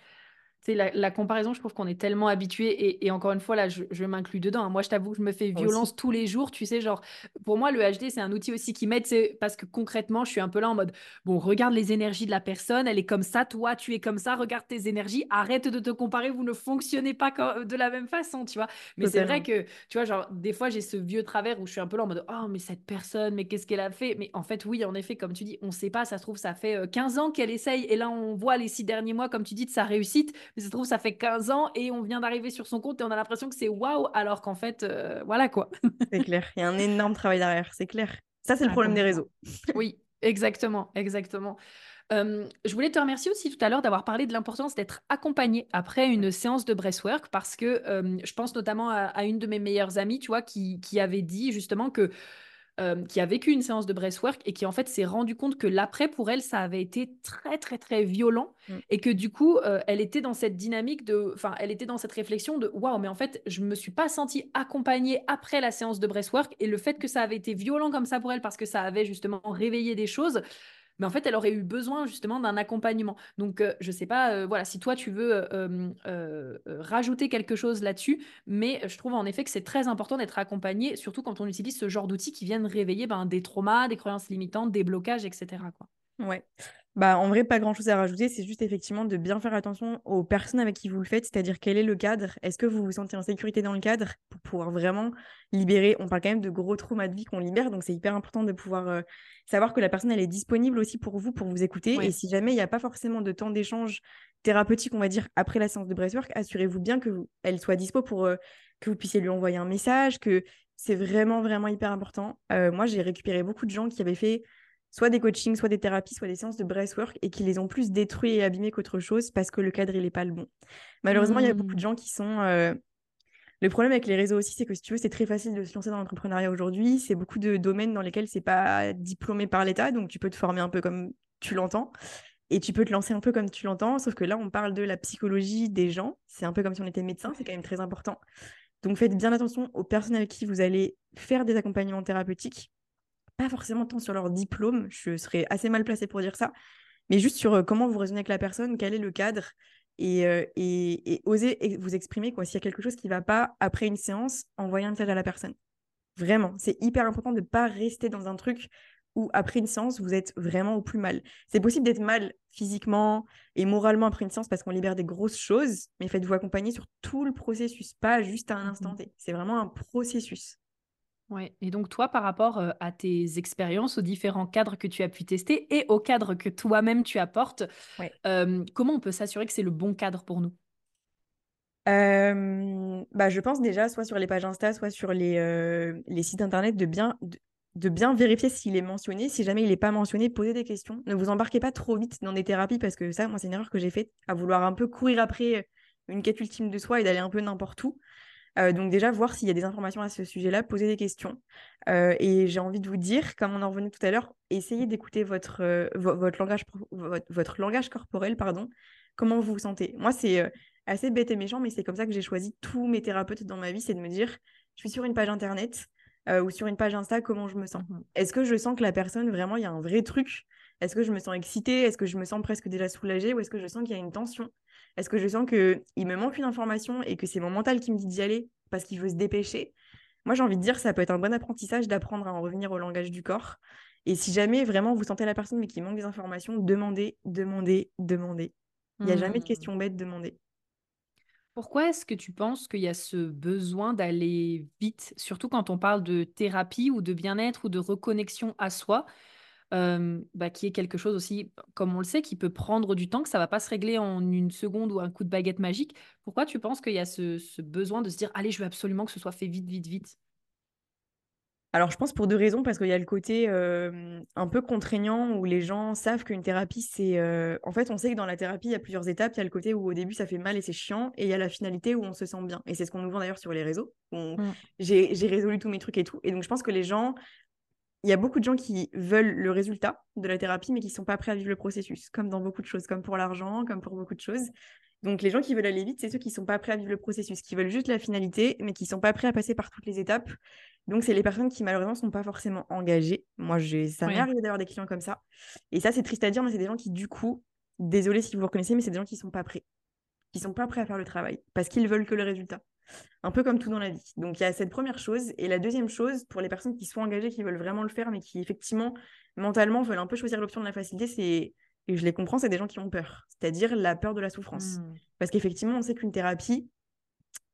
S1: la, la, comparaison, je trouve qu'on est tellement habitué et, encore une fois, là, je, m'inclus dedans. Hein. Moi, je t'avoue que je me fais violence tous les jours. Tu sais, genre, pour moi, le HD, c'est un outil aussi qui m'aide parce que concrètement, je suis un peu là en mode, bon, regarde les énergies de la personne, elle est comme ça, toi, tu es comme ça, regarde tes énergies, arrête de te comparer, vous ne fonctionnez pas de la même façon, tu vois. Mais c'est vrai que, tu vois, genre, des fois, j'ai ce vieux travers où je suis un peu là en mode, oh, mais cette personne, mais qu'est-ce qu'elle a fait? Mais en fait, oui, en effet, comme tu dis, on ne sait pas, ça se trouve, ça fait 15 euh, ans qu'elle essaye et là, on voit les six derniers mois, comme tu dis, de sa réussite, mais ça se trouve, ça fait 15 ans et on vient d'arriver sur son compte et on a l'impression que c'est waouh, alors qu'en fait, euh, voilà quoi.
S2: c'est clair, il y a un énorme travail derrière, c'est clair. Ça, c'est le problème des réseaux.
S1: oui, exactement, exactement. je voulais te remercier aussi tout à l'heure d'avoir parlé de l'importance d'être accompagné après une séance de breathwork parce que je pense notamment à, une de mes meilleures amies, tu vois, qui, qui avait dit justement que euh, qui a vécu une séance de breathwork et qui en fait s'est rendu compte que l'après pour elle ça avait été très très très violent mm. et que du coup euh, elle était dans cette dynamique de enfin elle était dans cette réflexion de waouh mais en fait je me suis pas sentie accompagnée après la séance de breathwork et le fait que ça avait été violent comme ça pour elle parce que ça avait justement réveillé des choses mais en fait, elle aurait eu besoin justement d'un accompagnement. Donc, euh, je ne sais pas, euh, voilà, si toi tu veux euh, rajouter quelque chose là-dessus, mais je trouve en effet que c'est très important d'être accompagné, surtout quand on utilise ce genre d'outils qui viennent réveiller ben, des traumas, des croyances limitantes, des blocages, etc. Quoi.
S2: Ouais. Bah, en vrai, pas grand-chose à rajouter, c'est juste effectivement de bien faire attention aux personnes avec qui vous le faites, c'est-à-dire quel est le cadre, est-ce que vous vous sentez en sécurité dans le cadre pour pouvoir vraiment libérer, on parle quand même de gros traumas de vie qu'on libère, donc c'est hyper important de pouvoir euh, savoir que la personne, elle est disponible aussi pour vous, pour vous écouter, et si jamais il n'y a pas forcément de temps d'échange thérapeutique, on va dire, après la séance de breathwork, assurez-vous bien qu'elle soit dispo pour euh, que vous puissiez lui envoyer un message, que c'est vraiment, vraiment hyper important. Euh, moi, j'ai récupéré beaucoup de gens qui avaient fait soit des coachings, soit des thérapies, soit des séances de breathwork et qui les ont plus détruits et abîmés qu'autre chose parce que le cadre, il n'est pas le bon. Malheureusement, il y a beaucoup de mmh. gens qui sont... Euh, le problème avec les réseaux aussi, c'est que si tu veux, c'est très facile de se lancer dans l'entrepreneuriat aujourd'hui. C'est beaucoup de domaines dans lesquels c'est pas diplômé par l'État, donc tu peux te former un peu comme tu l'entends et tu peux te lancer un peu comme tu l'entends. Sauf que là, on parle de la psychologie des gens. C'est un peu comme si on était médecin, c'est quand même très important. Donc faites bien attention aux personnes avec qui vous allez faire des accompagnements thérapeutiques pas forcément tant sur leur diplôme, je serais assez mal placée pour dire ça, mais juste sur euh, comment vous raisonnez avec la personne, quel est le cadre, et, euh, et, oser vous exprimer. quoi S'il y a quelque chose qui ne va pas après une séance, envoyez un message à la personne. Vraiment, c'est hyper important de ne pas rester dans un truc où après une séance, vous êtes vraiment au plus mal. C'est possible d'être mal physiquement et moralement après une séance parce qu'on libère des grosses choses, mais faites-vous accompagner sur tout le processus, pas juste à un instant mmh T. C'est vraiment un processus.
S1: Ouais. Et donc, toi, par rapport euh, à tes expériences, aux différents cadres que tu as pu tester et aux cadres que toi-même tu apportes, euh, comment on peut s'assurer que c'est le bon cadre pour nous?
S2: Bah, Je pense déjà, soit sur les pages Insta, soit sur les, les sites internet, de bien, de, bien vérifier s'il est mentionné. Si jamais il n'est pas mentionné, posez des questions. Ne vous embarquez pas trop vite dans des thérapies parce que ça, moi, c'est une erreur que j'ai faite à vouloir un peu courir après une quête ultime de soi et d'aller un peu n'importe où. Euh, donc déjà, voir s'il y a des informations à ce sujet-là, poser des questions. Euh, et j'ai envie de vous dire, comme on en revenait tout à l'heure, essayez d'écouter votre, euh, votre, langage, votre, langage corporel, pardon, comment vous vous sentez? Moi, c'est assez bête et méchant, mais c'est comme ça que j'ai choisi tous mes thérapeutes dans ma vie, c'est de me dire, je suis sur une page internet ou sur une page Insta, comment je me sens? Mmh Est-ce que je sens que la personne, vraiment, il y a un vrai truc Est-ce que je me sens excitée? Est-ce que je me sens presque déjà soulagée? Ou est-ce que je sens qu'il y a une tension? Est-ce que je sens qu'il me manque une information et que c'est mon mental qui me dit d'y aller parce qu'il veut se dépêcher? Moi, j'ai envie de dire ça peut être un bon apprentissage d'apprendre à en revenir au langage du corps. Et si jamais vraiment vous sentez la personne mais qu'il manque des informations, demandez, demandez, demandez. Il n'y a jamais de mmh. question bête, demandez.
S1: Pourquoi est-ce que tu penses qu'il y a ce besoin d'aller vite, surtout quand on parle de thérapie ou de bien-être ou de reconnexion à soi? Bah, qui est quelque chose aussi, comme on le sait, qui peut prendre du temps, que ça va pas se régler en une seconde ou un coup de baguette magique. Pourquoi tu penses qu'il y a ce, besoin de se dire, allez, je veux absolument que ce soit fait vite, vite, vite?
S2: Alors, je pense pour deux raisons, parce qu'il y a le côté un peu contraignant où les gens savent qu'une thérapie, c'est. En fait, on sait que dans la thérapie, il y a plusieurs étapes. Il y a le côté où au début, ça fait mal et c'est chiant, et il y a la finalité où on se sent bien. Et c'est ce qu'on nous vend d'ailleurs sur les réseaux. Mmh. J'ai résolu tous mes trucs et tout. Et donc, je pense que les gens il y a beaucoup de gens qui veulent le résultat de la thérapie, mais qui ne sont pas prêts à vivre le processus, comme dans beaucoup de choses, comme pour l'argent, comme pour beaucoup de choses. Donc, les gens qui veulent aller vite, c'est ceux qui ne sont pas prêts à vivre le processus, qui veulent juste la finalité, mais qui ne sont pas prêts à passer par toutes les étapes. Donc, c'est les personnes qui, malheureusement, ne sont pas forcément engagées. Moi, ça m'est arrivé d'avoir des clients comme ça. Et ça, c'est triste à dire, mais c'est des gens qui, du coup, désolé si vous vous reconnaissez, mais c'est des gens qui ne sont pas prêts. Qui ne sont pas prêts à faire le travail, parce qu'ils veulent que le résultat un peu comme tout dans la vie. Donc il y a cette première chose. Et la deuxième chose, pour les personnes qui sont engagées, qui veulent vraiment le faire, mais qui effectivement, mentalement, veulent un peu choisir l'option de la facilité, c'est, et je les comprends, c'est des gens qui ont peur. C'est-à-dire la peur de la souffrance. Mmh. Parce qu'effectivement, on sait qu'une thérapie,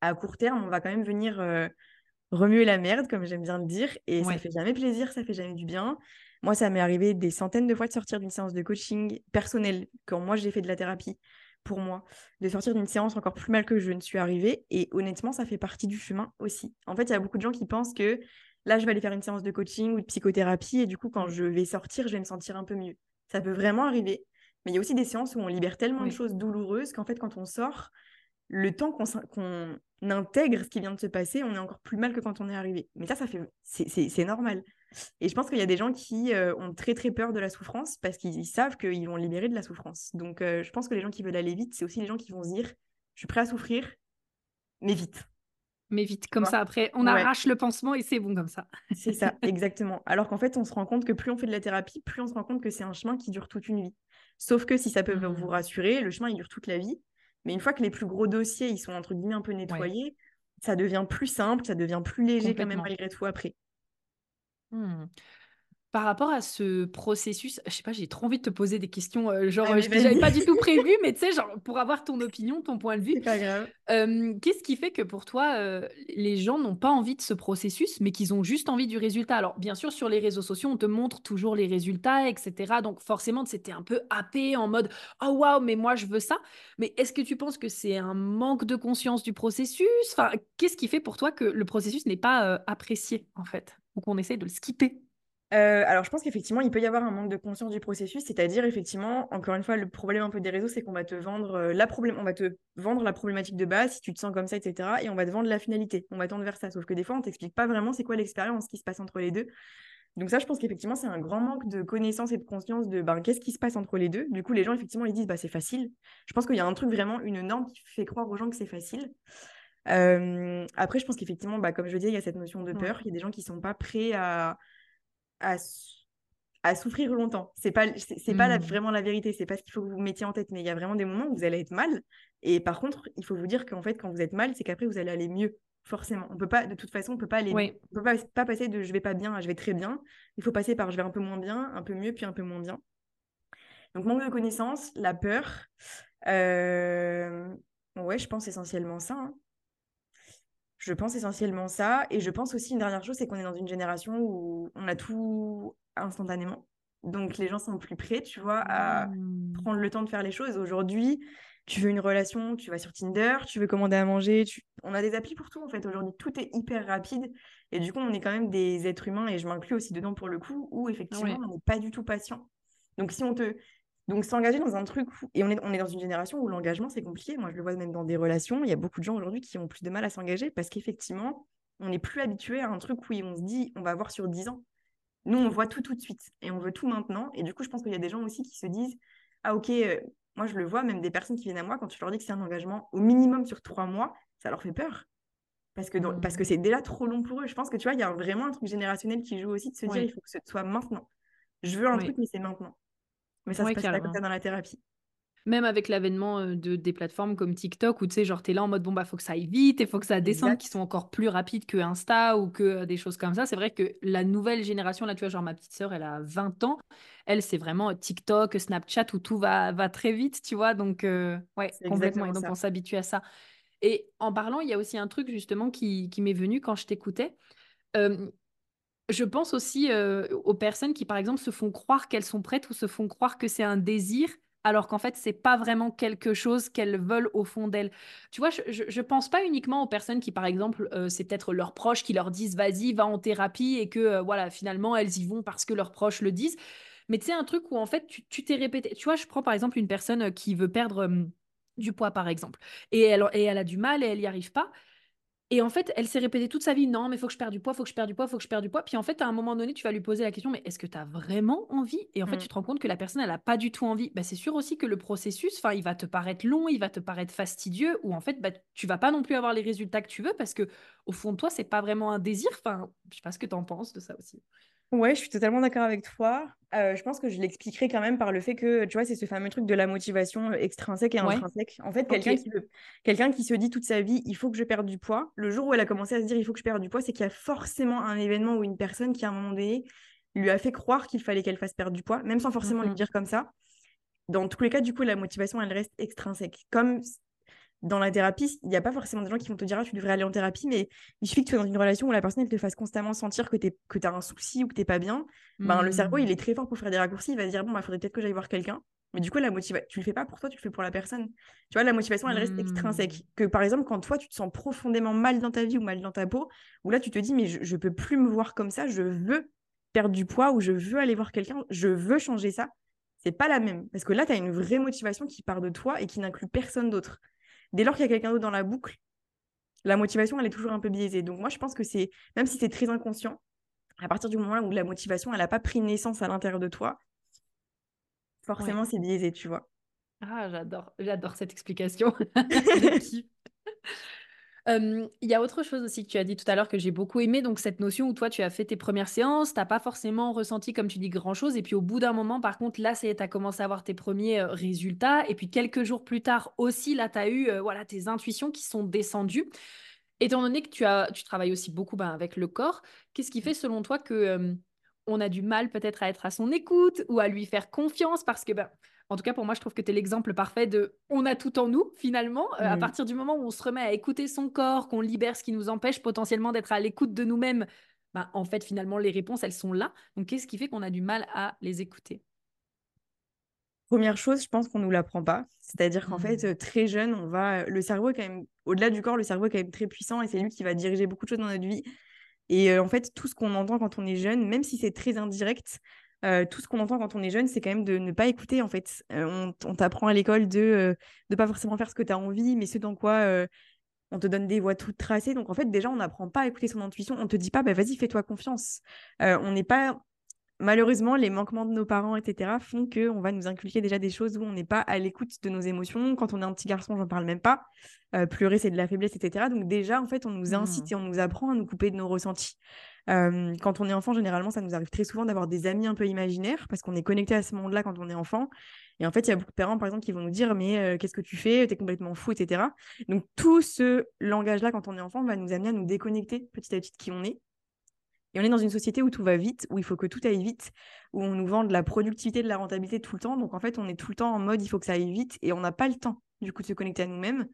S2: à court terme, on va quand même venir euh, remuer la merde, comme j'aime bien le dire. Et ça fait jamais plaisir, ça fait jamais du bien. Moi, ça m'est arrivé des centaines de fois de sortir d'une séance de coaching personnel quand moi j'ai fait de la thérapie pour moi de sortir d'une séance encore plus mal que je ne suis arrivée. Et honnêtement, ça fait partie du chemin aussi. En fait, il y a beaucoup de gens qui pensent que là, je vais aller faire une séance de coaching ou de psychothérapie et du coup, quand je vais sortir, je vais me sentir un peu mieux. Ça peut vraiment arriver. Mais il y a aussi des séances où on libère tellement de choses douloureuses qu'en fait, quand on sort, le temps qu'on intègre ce qui vient de se passer, on est encore plus mal que quand on est arrivé. Mais ça, ça fait, c'est normal. Et je pense qu'il y a des gens qui euh, ont très très peur de la souffrance parce qu'ils savent qu'ils vont libérer de la souffrance. Donc euh, je pense que les gens qui veulent aller vite, c'est aussi les gens qui vont se dire, je suis prêt à souffrir, mais vite.
S1: Mais vite, comme ça, après, on arrache le pansement et c'est bon comme ça.
S2: c'est ça, exactement. Alors qu'en fait, on se rend compte que plus on fait de la thérapie, plus on se rend compte que c'est un chemin qui dure toute une vie. Sauf que si ça peut vous mmh. rassurer, le chemin, il dure toute la vie. Mais une fois que les plus gros dossiers, ils sont entre guillemets un peu nettoyés, ça devient plus simple, ça devient plus léger quand même malgré tout après.
S1: Mmh. Par rapport à ce processus, je sais pas, j'ai trop envie de te poser des questions, euh, genre, ah, je n'avais pas du tout prévu, mais tu sais, genre, pour avoir ton opinion, ton point de vue. Qu'est-ce qui fait que pour toi, euh, les gens n'ont pas envie de ce processus, mais qu'ils ont juste envie du résultat? Alors, bien sûr, sur les réseaux sociaux, on te montre toujours les résultats, etc. Donc, forcément, c'était un peu happé en mode Oh waouh, mais moi, je veux ça. Mais est-ce que tu penses que c'est un manque de conscience du processus? Enfin, qu'est-ce qui fait pour toi que le processus n'est pas euh, apprécié, en fait? Ou qu'on essaye de le skipper
S2: euh, alors, je pense qu'effectivement, il peut y avoir un manque de conscience du processus, c'est-à-dire, effectivement, encore une fois, le problème un peu des réseaux, c'est qu'on va te vendre euh, la problème, on va te vendre la problématique de base, si tu te sens comme ça, etc., et on va te vendre la finalité. On va tendre vers ça. Sauf que des fois, on t'explique pas vraiment c'est quoi l'expérience qui se passe entre les deux. Donc ça, je pense qu'effectivement, c'est un grand manque de connaissance et de conscience de ben, qu'est-ce qui se passe entre les deux. Du coup, les gens, effectivement, ils disent bah, c'est facile. Je pense qu'il y a un truc vraiment, une norme qui fait croire aux gens que c'est facile. Après, je pense qu'effectivement, bah, comme je disais, il y a cette notion de peur. Il y a des gens qui sont pas prêts à à, souffrir longtemps. C'est pas c'est pas mmh. vraiment la vérité, c'est pas ce qu'il faut que vous mettiez en tête, mais il y a vraiment des moments où vous allez être mal. Et par contre, il faut vous dire qu'en fait, quand vous êtes mal, c'est qu'après vous allez aller mieux. Forcément, on peut pas, de toute façon, on peut pas aller, on peut pas, pas, passer de je vais pas bien à je vais très bien. Il faut passer par je vais un peu moins bien, un peu mieux, puis un peu moins bien. Donc manque de connaissances, la peur. Euh, ouais, je pense essentiellement ça. Hein. Je pense essentiellement ça. Et je pense aussi une dernière chose, c'est qu'on est dans une génération où on a tout instantanément. Donc les gens sont plus prêts, tu vois, à mmh. prendre le temps de faire les choses. Aujourd'hui, tu veux une relation, tu vas sur Tinder, tu veux commander à manger. On a des applis pour tout en fait. Aujourd'hui, tout est hyper rapide. Et du coup, on est quand même des êtres humains, et je m'inclus aussi dedans pour le coup, où effectivement, on n'est pas du tout patient. Donc si on te donc s'engager dans un truc, et on est, on est dans une génération où l'engagement, c'est compliqué. Moi, je le vois même dans des relations. Il y a beaucoup de gens aujourd'hui qui ont plus de mal à s'engager parce qu'effectivement, on n'est plus habitué à un truc où on se dit, on va voir sur 10 ans. Nous, on voit tout tout de suite et on veut tout maintenant. Et du coup, je pense qu'il y a des gens aussi qui se disent, ah ok, euh, moi je le vois, même des personnes qui viennent à moi, quand tu leur dis que c'est un engagement au minimum sur trois mois, ça leur fait peur. Parce que, parce que mmh. c'est déjà trop long pour eux. Je pense que tu vois, il y a vraiment un truc générationnel qui joue aussi de se dire, il faut que ce soit maintenant. Je veux un truc, mais c'est maintenant. Mais ça se passe pas comme ça dans la thérapie.
S1: Même avec l'avènement de, des plateformes comme TikTok, où tu sais, genre, t'es là en mode, bon, bah, faut que ça aille vite, et faut que ça descende, qui sont encore plus rapides que Insta ou que des choses comme ça. C'est vrai que la nouvelle génération, là, tu vois, genre, ma petite sœur, elle a 20 ans. Elle, c'est vraiment TikTok, Snapchat, où tout va, va très vite, tu vois. Donc, ouais, complètement. Et donc, on s'habitue à ça. Et en parlant, il y a aussi un truc, justement, qui, qui m'est venu quand je t'écoutais. Je pense aussi aux personnes qui, par exemple, se font croire qu'elles sont prêtes ou se font croire que c'est un désir, alors qu'en fait, c'est pas vraiment quelque chose qu'elles veulent au fond d'elles. Tu vois, je, je, pense pas uniquement aux personnes qui, par exemple, c'est peut-être leurs proches qui leur disent vas-y, va en thérapie et que, voilà, finalement, elles y vont parce que leurs proches le disent. Mais tu sais, un truc où, en fait, tu t'es répété. Tu vois, je prends par exemple une personne qui veut perdre du poids, par exemple, et elle, et elle a du mal et elle n'y arrive pas. Et en fait, elle s'est répétée toute sa vie, non, mais il faut que je perde du poids, il faut que je perde du poids, il faut que je perde du poids. Puis en fait, à un moment donné, tu vas lui poser la question, mais est-ce que tu as vraiment envie? Et en fait, mmh. tu te rends compte que la personne, elle n'a pas du tout envie. Bah, c'est sûr aussi que le processus, il va te paraître long, il va te paraître fastidieux, ou en fait, bah, tu vas pas non plus avoir les résultats que tu veux parce que au fond de toi, c'est pas vraiment un désir. Enfin, je sais pas ce que tu en penses de ça aussi.
S2: Ouais, je suis totalement d'accord avec toi. Euh, je pense que je l'expliquerai quand même par le fait que, tu vois, c'est ce fameux truc de la motivation euh, extrinsèque et intrinsèque. En fait, quelqu'un qui, quelqu'un qui se dit toute sa vie, il faut que je perde du poids, le jour où elle a commencé à se dire, il faut que je perde du poids, c'est qu'il y a forcément un événement ou une personne qui, à un moment donné, lui a fait croire qu'il fallait qu'elle fasse perdre du poids, même sans forcément lui dire comme ça. Dans tous les cas, du coup, la motivation, elle reste extrinsèque. Comme dans la thérapie, il n'y a pas forcément des gens qui vont te dire ah, tu devrais aller en thérapie, mais il suffit que tu sois dans une relation où la personne elle te fasse constamment sentir que tu as un souci ou que tu pas bien. Ben, le cerveau, il est mmh. très fort pour faire des raccourcis. Il va se dire bon, il bah, faudrait peut-être que j'aille voir quelqu'un. Mais du coup, la motivation, tu le fais pas pour toi, tu le fais pour la personne. Tu vois, la motivation, elle reste extrinsèque. Mmh. Que par exemple, quand toi, tu te sens profondément mal dans ta vie ou mal dans ta peau, où là, tu te dis mais je, je peux plus me voir comme ça, je veux perdre du poids ou je veux aller voir quelqu'un, je veux changer ça c'est pas la même. Parce que là, tu as une vraie motivation qui part de toi et qui n'inclut personne d'autre. Dès lors qu'il y a quelqu'un d'autre dans la boucle, la motivation, elle est toujours un peu biaisée. Donc moi, je pense que c'est, même si c'est très inconscient, à partir du moment où la motivation, elle n'a pas pris naissance à l'intérieur de toi, forcément, c'est biaisé, tu vois.
S1: Ah, j'adore, j'adore cette explication. Il y a autre chose aussi que tu as dit tout à l'heure que j'ai beaucoup aimé, donc cette notion où toi tu as fait tes premières séances, tu n'as pas forcément ressenti, comme tu dis, grand-chose, et puis au bout d'un moment, par contre, là, tu as commencé à avoir tes premiers résultats, et puis quelques jours plus tard aussi, là, tu as eu voilà, tes intuitions qui sont descendues. Étant donné que tu, as, tu travailles aussi beaucoup ben, avec le corps, qu'est-ce qui fait selon toi que on a du mal peut-être à être à son écoute ou à lui faire confiance? Parce que ben, en tout cas, pour moi, je trouve que tu es l'exemple parfait de on a tout en nous, finalement. Euh, à mmh. partir du moment où on se remet à écouter son corps, qu'on libère ce qui nous empêche potentiellement d'être à l'écoute de nous-mêmes, bah, en fait, finalement, les réponses, elles sont là. Donc, qu'est-ce qui fait qu'on a du mal à les écouter?
S2: Première chose, je pense qu'on ne nous l'apprend pas. C'est-à-dire qu'en fait, mmh. très jeune, on va. Le cerveau est quand même, au-delà du corps, le cerveau est quand même très puissant et c'est lui qui va diriger beaucoup de choses dans notre vie. Et euh, en fait, tout ce qu'on entend quand on est jeune, même si c'est très indirect, euh, tout ce qu'on entend quand on est jeune, c'est quand même de ne pas écouter, en fait. Euh, on, t'apprend à l'école de ne pas forcément faire ce que tu as envie, mais ce dans quoi on te donne des voies toutes tracées. Donc, en fait, déjà, on n'apprend pas à écouter son intuition. On te dit pas, bah, vas-y, fais-toi confiance. on n'est pas malheureusement, les manquements de nos parents, etc., font qu'on va nous inculquer déjà des choses où on n'est pas à l'écoute de nos émotions. Quand on est un petit garçon, j'en parle même pas. Euh, pleurer, c'est de la faiblesse, etc. Donc déjà, en fait, on nous incite mmh. et on nous apprend à nous couper de nos ressentis. Euh, quand on est enfant, généralement, ça nous arrive très souvent d'avoir des amis un peu imaginaires parce qu'on est connecté à ce monde-là quand on est enfant. Et en fait, il y a beaucoup de parents, par exemple, qui vont nous dire Mais euh, qu'est-ce que tu fais? Tu es complètement fou, etc. Donc, tout ce langage-là, quand on est enfant, va nous amener à nous déconnecter petit à petit de qui on est. Et on est dans une société où tout va vite, où il faut que tout aille vite, où on nous vend de la productivité, de la rentabilité tout le temps. Donc en fait, on est tout le temps en mode il faut que ça aille vite et on n'a pas le temps du coup de se connecter à nous-mêmes.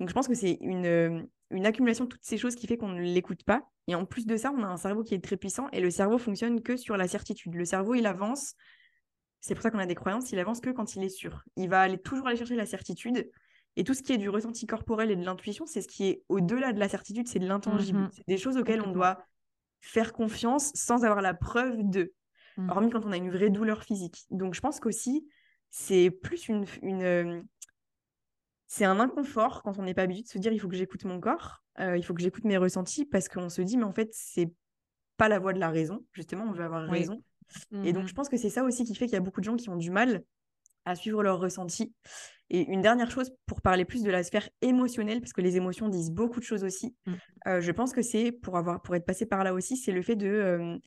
S2: Donc je pense que c'est une, euh, une accumulation de toutes ces choses qui fait qu'on ne l'écoute pas. Et en plus de ça, on a un cerveau qui est très puissant et le cerveau fonctionne que sur la certitude. Le cerveau, il avance. C'est pour ça qu'on a des croyances. Il avance que quand il est sûr. Il va aller toujours aller chercher la certitude. Et tout ce qui est du ressenti corporel et de l'intuition, c'est ce qui est au-delà de la certitude, c'est de l'intangible. Mmh c'est des choses auxquelles on doit faire confiance sans avoir la preuve de, mmh. hormis quand on a une vraie douleur physique. Donc je pense qu'aussi, c'est plus une... une euh, c'est un inconfort quand on n'est pas habitué de se dire il faut que j'écoute mon corps, euh, il faut que j'écoute mes ressentis, parce qu'on se dit mais en fait c'est pas la voie de la raison, justement on veut avoir raison. Et donc mmh je pense que c'est ça aussi qui fait qu'il y a beaucoup de gens qui ont du mal à suivre leurs ressentis. Et une dernière chose pour parler plus de la sphère émotionnelle, parce que les émotions disent beaucoup de choses aussi, mmh. euh, je pense que c'est, pour, avoir, pour être passé par là aussi, c'est le fait de, euh,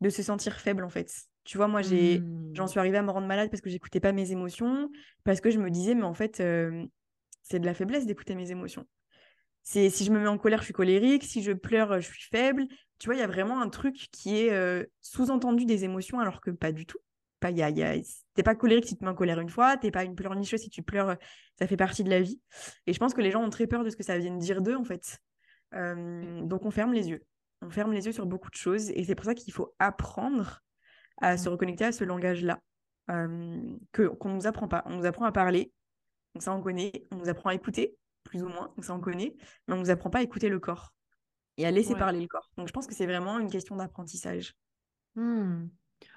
S2: de se sentir faible en fait. Tu vois, moi, j'ai, j'en mmh. suis arrivée à me rendre malade parce que j'écoutais pas mes émotions, parce que je me disais, mais en fait, euh, c'est de la faiblesse d'écouter mes émotions. C'est si je me mets en colère, je suis colérique, si je pleure, je suis faible. Tu vois, il y a vraiment un truc qui est sous-entendu des émotions alors que pas du tout. Pas, y a, y a, t'es pas colérique si tu te mets en colère une fois, t'es pas une pleurnicheuse si tu pleures, ça fait partie de la vie. Et je pense que les gens ont très peur de ce que ça vienne dire d'eux, en fait. donc on ferme les yeux. On ferme les yeux sur beaucoup de choses. Et c'est pour ça qu'il faut apprendre à se reconnecter à ce langage-là. que qu'on nous apprend pas. On nous apprend à parler, donc ça on connaît. On nous apprend à écouter, plus ou moins, donc ça on connaît. Mais on nous apprend pas à écouter le corps et à laisser parler le corps. Donc je pense que c'est vraiment une question d'apprentissage.
S1: Mmh.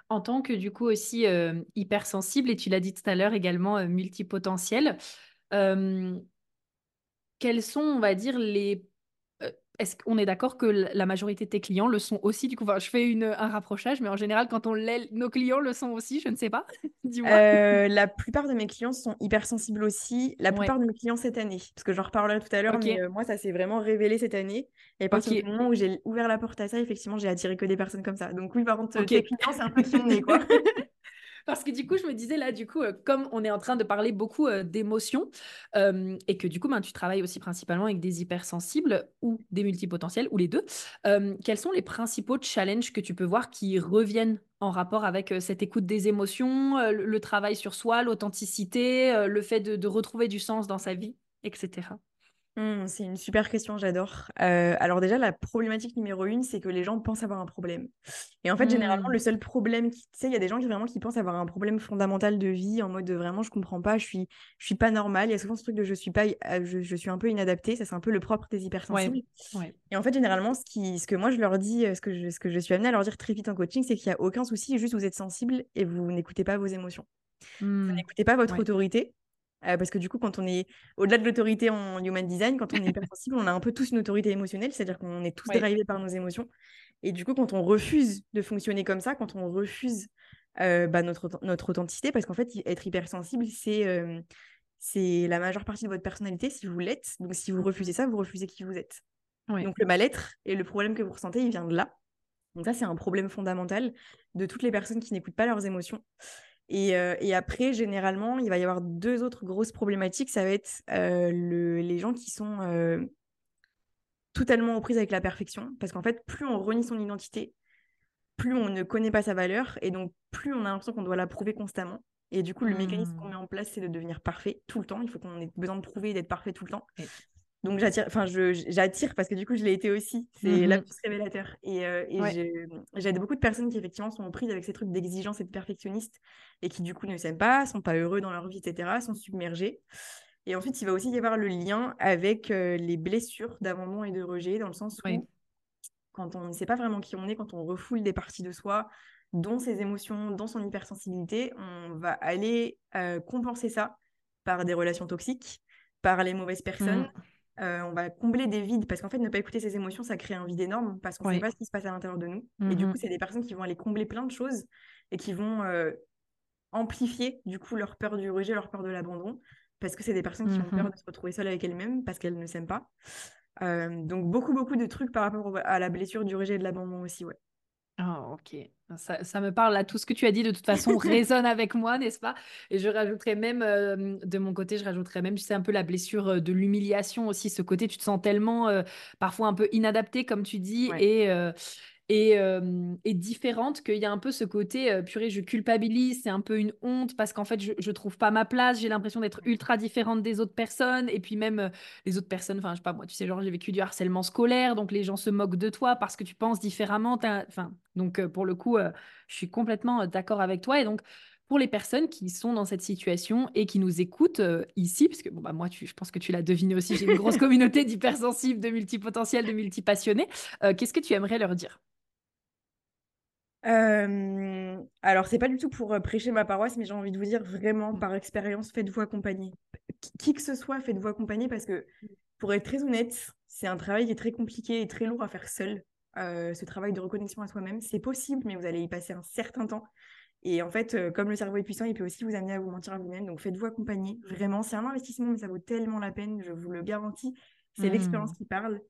S1: En tant que du coup aussi euh, hypersensible, et tu l'as dit tout à l'heure également euh, multipotentiel, quels sont, on va dire, les est-ce qu'on est d'accord que la majorité de tes clients le sont aussi? Du coup, je fais une, un rapprochage, mais en général, quand on l'est, nos clients le sont aussi, je ne sais pas.
S2: Dis-moi. Euh, la plupart de mes clients sont hypersensibles aussi. La plupart de mes clients cette année, parce que j'en reparlerai tout à l'heure, mais euh, moi, ça s'est vraiment révélé cette année. Et à partir du moment où j'ai ouvert la porte à ça, effectivement, j'ai attiré que des personnes comme ça. Donc oui, par contre, tes clients, c'est un peu sonné, quoi.
S1: Parce que du coup, je me disais là, du coup, euh, comme on est en train de parler beaucoup euh, d'émotions euh, et que du coup, ben, tu travailles aussi principalement avec des hypersensibles ou des multipotentiels ou les deux, quels sont les principaux challenges que tu peux voir qui reviennent en rapport avec cette écoute des émotions, le, travail sur soi, l'authenticité, le fait de retrouver du sens dans sa vie, etc.
S2: Mmh, c'est une super question, j'adore. Euh, alors déjà, la problématique numéro une, c'est que les gens pensent avoir un problème. Et en fait, généralement, le mmh. seul problème, tu sais, il y a des gens qui vraiment qui pensent avoir un problème fondamental de vie, en mode de, vraiment, je comprends pas, je suis, je suis pas normal. Il y a souvent ce truc de je suis pas, euh, je, suis un peu inadapté. Ça, c'est un peu le propre des hypersensibles. Et en fait, généralement, ce qui, ce que moi je leur dis, euh, ce que je, ce que je suis amenée à leur dire très vite en coaching, c'est qu'il y a aucun souci, juste vous êtes sensible et vous n'écoutez pas vos émotions. Vous
S1: Mmh.
S2: n'écoutez pas votre
S1: Ouais.
S2: autorité. Euh, parce que du coup, quand on est au-delà de l'autorité en human design, quand on est hypersensible, on a un peu tous une autorité émotionnelle, c'est-à-dire qu'on est tous
S1: Ouais.
S2: drivés par nos émotions. Et du coup, quand on refuse de fonctionner comme ça, quand on refuse euh, bah, notre, auth- notre authenticité, parce qu'en fait, être hypersensible, c'est euh, c'est la majeure partie de votre personnalité si vous l'êtes. Donc, si vous refusez ça, vous refusez qui vous êtes.
S1: Ouais.
S2: Donc, le mal-être et le problème que vous ressentez, il vient de là. Donc, ça, c'est un problème fondamental de toutes les personnes qui n'écoutent pas leurs émotions. Et, euh, et après, généralement, il va y avoir deux autres grosses problématiques. Ça va être euh, le- les gens qui sont euh, totalement aux prises avec la perfection. Parce qu'en fait, plus on renie son identité, plus on ne connaît pas sa valeur. Et donc, plus on a l'impression qu'on doit la prouver constamment. Et du coup, le mécanisme qu'on
S1: Mmh.
S2: met en place, c'est de devenir parfait tout le temps. Il faut qu'on ait besoin de prouver et d'être parfait tout le temps. Donc, j'attire, enfin, j'attire parce que du coup, je l'ai été aussi. C'est
S1: Mhm.
S2: la plus révélateur. Et, euh, et
S1: Ouais.
S2: j'ai- j'aide beaucoup de personnes qui, effectivement, sont prises avec ces trucs d'exigence et de perfectionniste et qui, du coup, ne s'aiment pas, sont pas heureux dans leur vie, etc., sont submergés. Et ensuite, il va aussi y avoir le lien avec euh, les blessures d'abandon et de rejet, dans le sens où, quand on ne sait pas vraiment qui on est, quand on refoule des parties de soi, dont ses émotions, dont son hypersensibilité, on va aller euh, compenser ça par des relations toxiques, par les mauvaises personnes.
S1: Mmh.
S2: Euh, on va combler des vides parce qu'en fait, ne pas écouter ses émotions, ça crée un vide énorme parce qu'on ne sait pas ce qui se passe à l'intérieur de nous. Et du
S1: Mhm.
S2: coup, c'est des personnes qui vont aller combler plein de choses et qui vont euh, amplifier du coup leur peur du rejet, leur peur de l'abandon parce que c'est des personnes qui ont peur
S1: Mhm.
S2: de se retrouver seules avec elles-mêmes parce qu'elles ne s'aiment pas. Euh, donc, beaucoup, beaucoup de trucs par rapport à la blessure du rejet et de l'abandon aussi, ouais.
S1: Ah, ok. Ça, ça me parle là. Tout ce que tu as dit, de toute façon, résonne avec moi, n'est-ce pas? Et je rajouterais même, euh, de mon côté, je rajouterais même, tu sais, un peu la blessure euh, de l'humiliation aussi. Ce côté, tu te sens tellement, euh, parfois un peu inadapté, comme tu dis,
S2: Ouais.
S1: et, euh, et, euh, et différente, qu'il y a un peu ce côté, euh, purée, je culpabilise, c'est un peu une honte, parce qu'en fait, je, je trouve pas ma place, j'ai l'impression d'être ultra différente des autres personnes, et puis même euh, les autres personnes, enfin, je sais pas, moi, tu sais, genre, j'ai vécu du harcèlement scolaire, donc les gens se moquent de toi parce que tu penses différemment, enfin, donc pour le coup, je suis complètement d'accord avec toi, et donc, pour les personnes qui sont dans cette situation et qui nous écoutent euh, ici, parce que bon, bah, moi, tu, je pense que tu l'as deviné aussi, j'ai une grosse communauté d'hypersensibles, de multipotentiels, de multipassionnés, euh, qu'est-ce que tu aimerais leur dire?
S2: Euh, alors, c'est pas du tout pour prêcher ma paroisse, mais j'ai envie de vous dire vraiment
S1: Mm.
S2: par expérience, faites-vous accompagner. Qui, que ce soit, faites-vous accompagner parce que, pour être très honnête, c'est un travail qui est très compliqué et très lourd à faire seul. Euh, ce travail de reconnexion à soi-même, c'est possible, mais vous allez y passer un certain temps. Et en fait, euh, comme le cerveau est puissant, il peut aussi vous amener à vous mentir à vous-même. Donc, faites-vous accompagner. Vraiment, c'est un investissement, mais ça vaut tellement la peine, je vous le garantis. C'est l'expérience
S1: Mm.
S2: qui parle.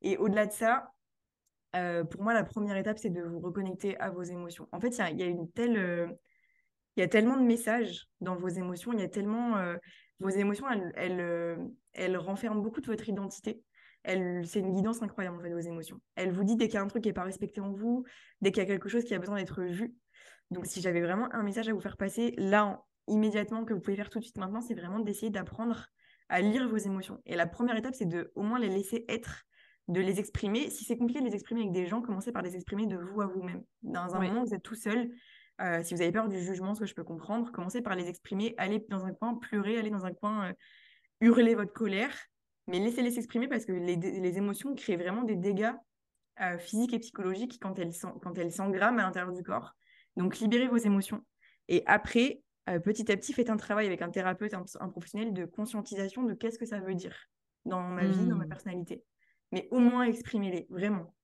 S2: Et au-delà de ça, euh, pour moi, la première étape, c'est de vous reconnecter à vos émotions. En fait, il y a, une telle, euh, tellement de messages dans vos émotions. Il y a tellement, euh, vos émotions, elles, elles, euh, elles renferment beaucoup de votre identité. C'est une guidance incroyable en fait, vos émotions. Elle vous dit dès qu'il y a un truc qui n'est pas respecté en vous, dès qu'il y a quelque chose qui a besoin d'être vu. Donc, si j'avais vraiment un message à vous faire passer là, en- immédiatement, que vous pouvez faire tout de suite maintenant, c'est vraiment d'essayer d'apprendre à lire vos émotions. Et la première étape, c'est de au moins les laisser être de les exprimer. Si c'est compliqué de les exprimer avec des gens, commencez par les exprimer de vous à vous-même. Dans un moment où vous êtes tout seul, euh, si vous avez peur du jugement, ce que je peux comprendre, commencez par les exprimer, allez dans un coin, pleurer, allez dans un coin, euh, hurler votre colère, mais laissez-les s'exprimer parce que les, les émotions créent vraiment des dégâts euh, physiques et psychologiques quand elles, s'engramment à l'intérieur du corps. Donc libérez vos émotions. Et après, euh, petit à petit, faites un travail avec un thérapeute, un, un professionnel de conscientisation de qu'est-ce que ça veut dire dans ma vie, dans ma
S1: Mm.
S2: personnalité. Mais au moins exprimez-les, vraiment.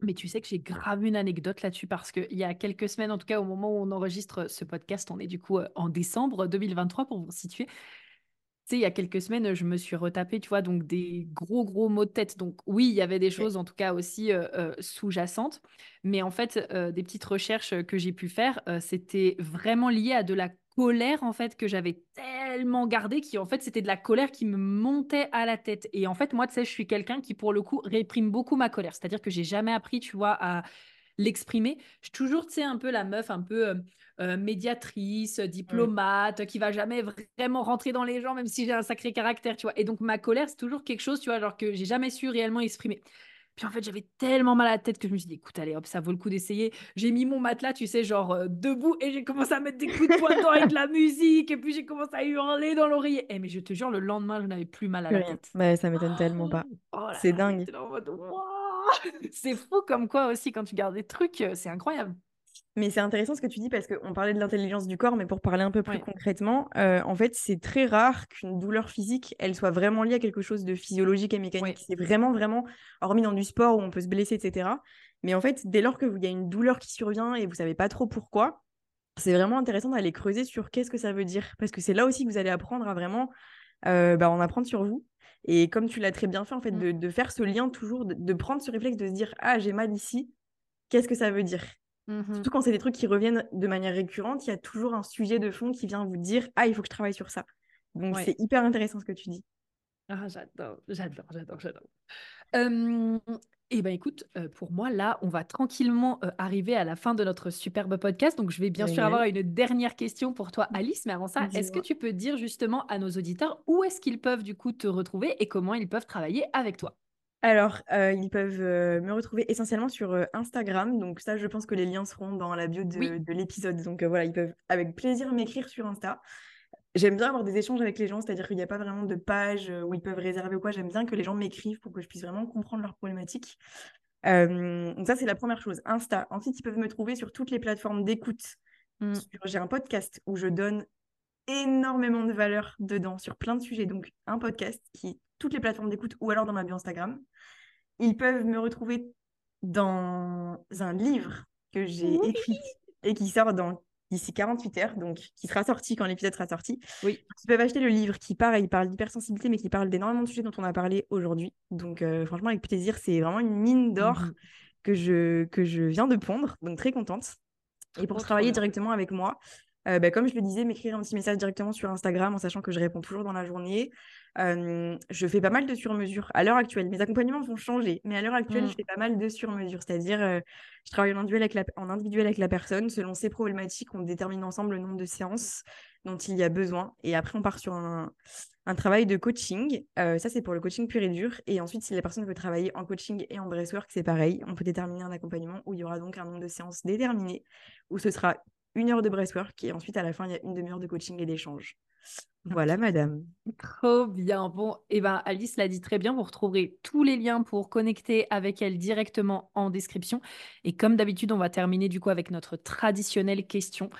S1: Mais tu sais que j'ai grave une anecdote là-dessus parce qu'il y a quelques semaines, en tout cas au moment où on enregistre ce podcast, on est du coup euh, en décembre 2023 pour vous situer. Tu sais, il y a quelques semaines, je me suis retapé, tu vois, donc des gros, gros maux de tête. Donc oui, il y avait des choses en tout cas aussi euh, euh, sous-jacentes. Mais en fait, euh, des petites recherches que j'ai pu faire, euh, c'était vraiment lié à de la colère en fait que j'avais tellement gardée qui en fait c'était de la colère qui me montait à la tête. Et en fait moi tu sais je suis quelqu'un qui pour le coup réprime beaucoup ma colère. C'est-à-dire que j'ai jamais appris tu vois à l'exprimer. Je suis toujours tu sais un peu la meuf un peu euh, euh, médiatrice diplomate qui va jamais vraiment rentrer dans les gens même si j'ai un sacré caractère tu vois. Et donc ma colère c'est toujours quelque chose tu vois genre que j'ai jamais su réellement exprimer puis en fait, j'avais tellement mal à la tête que je me suis dit, écoute, allez, hop, ça vaut le coup d'essayer. J'ai mis mon matelas, tu sais, genre euh, debout et j'ai commencé à mettre des coups de poing avec de la musique. Et puis j'ai commencé à hurler dans l'oreiller. Eh, mais je te jure, le lendemain, je n'avais plus mal à la tête.
S2: Ouais, ça m'étonne tellement pas.
S1: Oh
S2: C'est dingue.
S1: C'est fou comme quoi aussi, quand tu gardes des trucs, euh, c'est incroyable.
S2: Mais c'est intéressant ce que tu dis parce qu'on parlait de l'intelligence du corps, mais pour parler un peu plus concrètement, euh, en fait, c'est très rare qu'une douleur physique, elle soit vraiment liée à quelque chose de physiologique et mécanique. C'est vraiment, vraiment, hormis dans du sport où on peut se blesser, etc. Mais en fait, dès lors qu'il y a une douleur qui survient et vous savez pas trop pourquoi, c'est vraiment intéressant d'aller creuser sur qu'est-ce que ça veut dire. Parce que c'est là aussi que vous allez apprendre à vraiment euh, bah, en apprendre sur vous. Et comme tu l'as très bien fait, en fait, mmh. de, faire ce lien toujours, de prendre ce réflexe de se dire Ah, j'ai mal ici, qu'est-ce que ça veut dire? Mmh Surtout quand c'est des trucs qui reviennent de manière récurrente, il y a toujours un sujet de fond qui vient vous dire Ah, il faut que je travaille sur ça. Donc, c'est hyper intéressant ce que tu dis.
S1: Ah, j'adore, j'adore, j'adore, j'adore. eh ben écoute, pour moi, là, on va tranquillement arriver à la fin de notre superbe podcast. Donc, je vais bien sûr avoir une dernière question pour toi, Alice. Mais avant ça, est-ce que tu peux dire justement à nos auditeurs où est-ce qu'ils peuvent du coup te retrouver et comment ils peuvent travailler avec toi?
S2: Alors, euh, ils peuvent euh, me retrouver essentiellement sur euh, Instagram. Donc ça, je pense que les liens seront dans la bio de, l'épisode. Donc voilà, ils peuvent avec plaisir m'écrire sur Insta. J'aime bien avoir des échanges avec les gens, c'est-à-dire qu'il n'y a pas vraiment de page où ils peuvent réserver ou quoi. J'aime bien que les gens m'écrivent pour que je puisse vraiment comprendre leurs problématiques. donc ça, c'est la première chose. Insta. Ensuite, ils peuvent me trouver sur toutes les plateformes d'écoute. Mmh. J'ai un podcast où je donne énormément de valeur dedans sur plein de sujets. Donc un podcast qui toutes les plateformes d'écoute ou alors dans ma bio Instagram. Ils peuvent me retrouver dans un livre que j'ai écrit et qui sort dans d'ici 48 heures, donc qui sera sorti quand l'épisode sera sorti.
S1: Oui.
S2: Ils peuvent acheter le livre qui, pareil, parle d'hypersensibilité, mais qui parle d'énormément de sujets dont on a parlé aujourd'hui. Donc, euh, franchement, avec plaisir, c'est vraiment une mine d'or mhm. que, je, que je viens de pondre. Donc, très contente. Et pour travailler directement avec moi, euh, bah, comme je le disais, m'écrire un petit message directement sur Instagram en sachant que je réponds toujours dans la journée. je fais pas mal de sur-mesure à l'heure actuelle. Mes accompagnements vont changer, mais à l'heure actuelle, je mmh. fais pas mal de sur-mesure. C'est-à-dire, euh, je travaille en individuel, avec la, en individuel avec la personne. Selon ses problématiques, on détermine ensemble le nombre de séances dont il y a besoin. Et après, on part sur un, travail de coaching. Euh, ça, c'est pour le coaching pur et dur. Et ensuite, si la personne veut travailler en coaching et en breathwork, c'est pareil. On peut déterminer un accompagnement où il y aura donc un nombre de séances déterminé, où ce sera une heure de breathwork et ensuite à la fin, il y a une demi-heure de coaching et d'échange. Voilà, madame.
S1: Trop bien. Bon, et eh ben Alice l'a dit très bien. Vous retrouverez tous les liens pour connecter avec elle directement en description. Et comme d'habitude, on va terminer du coup avec notre traditionnelle question.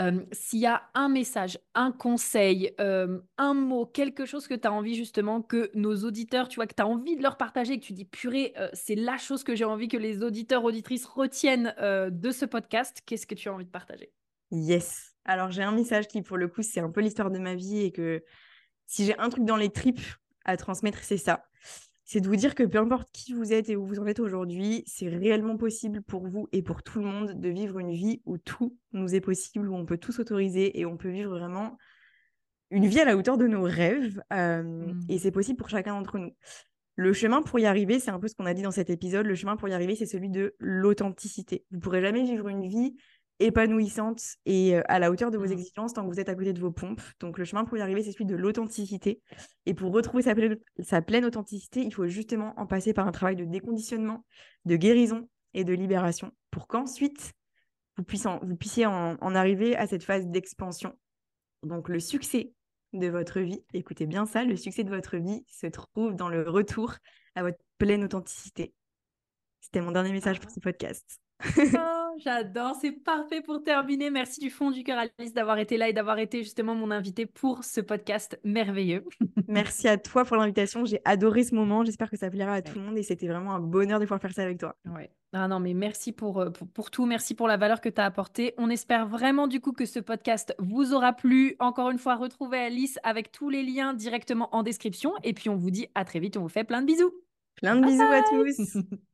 S1: Euh, s'il y a un message, un conseil, euh, un mot, quelque chose que tu as envie justement que nos auditeurs, tu vois, que tu as envie de leur partager, que tu dis purée, euh, c'est la chose que j'ai envie que les auditeurs, auditrices retiennent de ce podcast, qu'est-ce que tu as envie de partager?
S2: Yes. Alors j'ai un message qui pour le coup c'est un peu l'histoire de ma vie et que si j'ai un truc dans les tripes à transmettre, c'est ça c'est de vous dire que peu importe qui vous êtes et où vous en êtes aujourd'hui, c'est réellement possible pour vous et pour tout le monde de vivre une vie où tout nous est possible, où on peut tout s'autoriser et on peut vivre vraiment une vie à la hauteur de nos rêves. Euh, mmh. Et c'est possible pour chacun d'entre nous. Le chemin pour y arriver, c'est un peu ce qu'on a dit dans cet épisode, le chemin pour y arriver, c'est celui de l'authenticité. Vous ne pourrez jamais vivre une vie épanouissante et euh, à la hauteur de vos mmh. exigences tant que vous êtes à côté de vos pompes. Donc le chemin pour y arriver, c'est celui de l'authenticité. Et pour retrouver sa, sa, pleine authenticité, il faut justement en passer par un travail de déconditionnement, de guérison et de libération pour qu'ensuite vous, vous puissiez en, en arriver à cette phase d'expansion. Donc le succès de votre vie, écoutez bien ça, le succès de votre vie se trouve dans le retour à votre pleine authenticité. C'était mon dernier message pour ce podcast.
S1: J'adore, c'est parfait pour terminer. Merci du fond du cœur, Alice, d'avoir été là et d'avoir été justement mon invité pour ce podcast merveilleux.
S2: Merci à toi pour l'invitation. J'ai adoré ce moment. J'espère que ça plaira à tout le monde et c'était vraiment un bonheur de pouvoir faire ça avec toi.
S1: Ouais. Ah non, mais merci pour, euh, pour, pour, tout. Merci pour la valeur que tu as apportée. On espère vraiment du coup que ce podcast vous aura plu. Encore une fois, retrouvez Alice avec tous les liens directement en description. Et puis on vous dit à très vite. On vous fait plein de bisous.
S2: Plein de bisous à tous.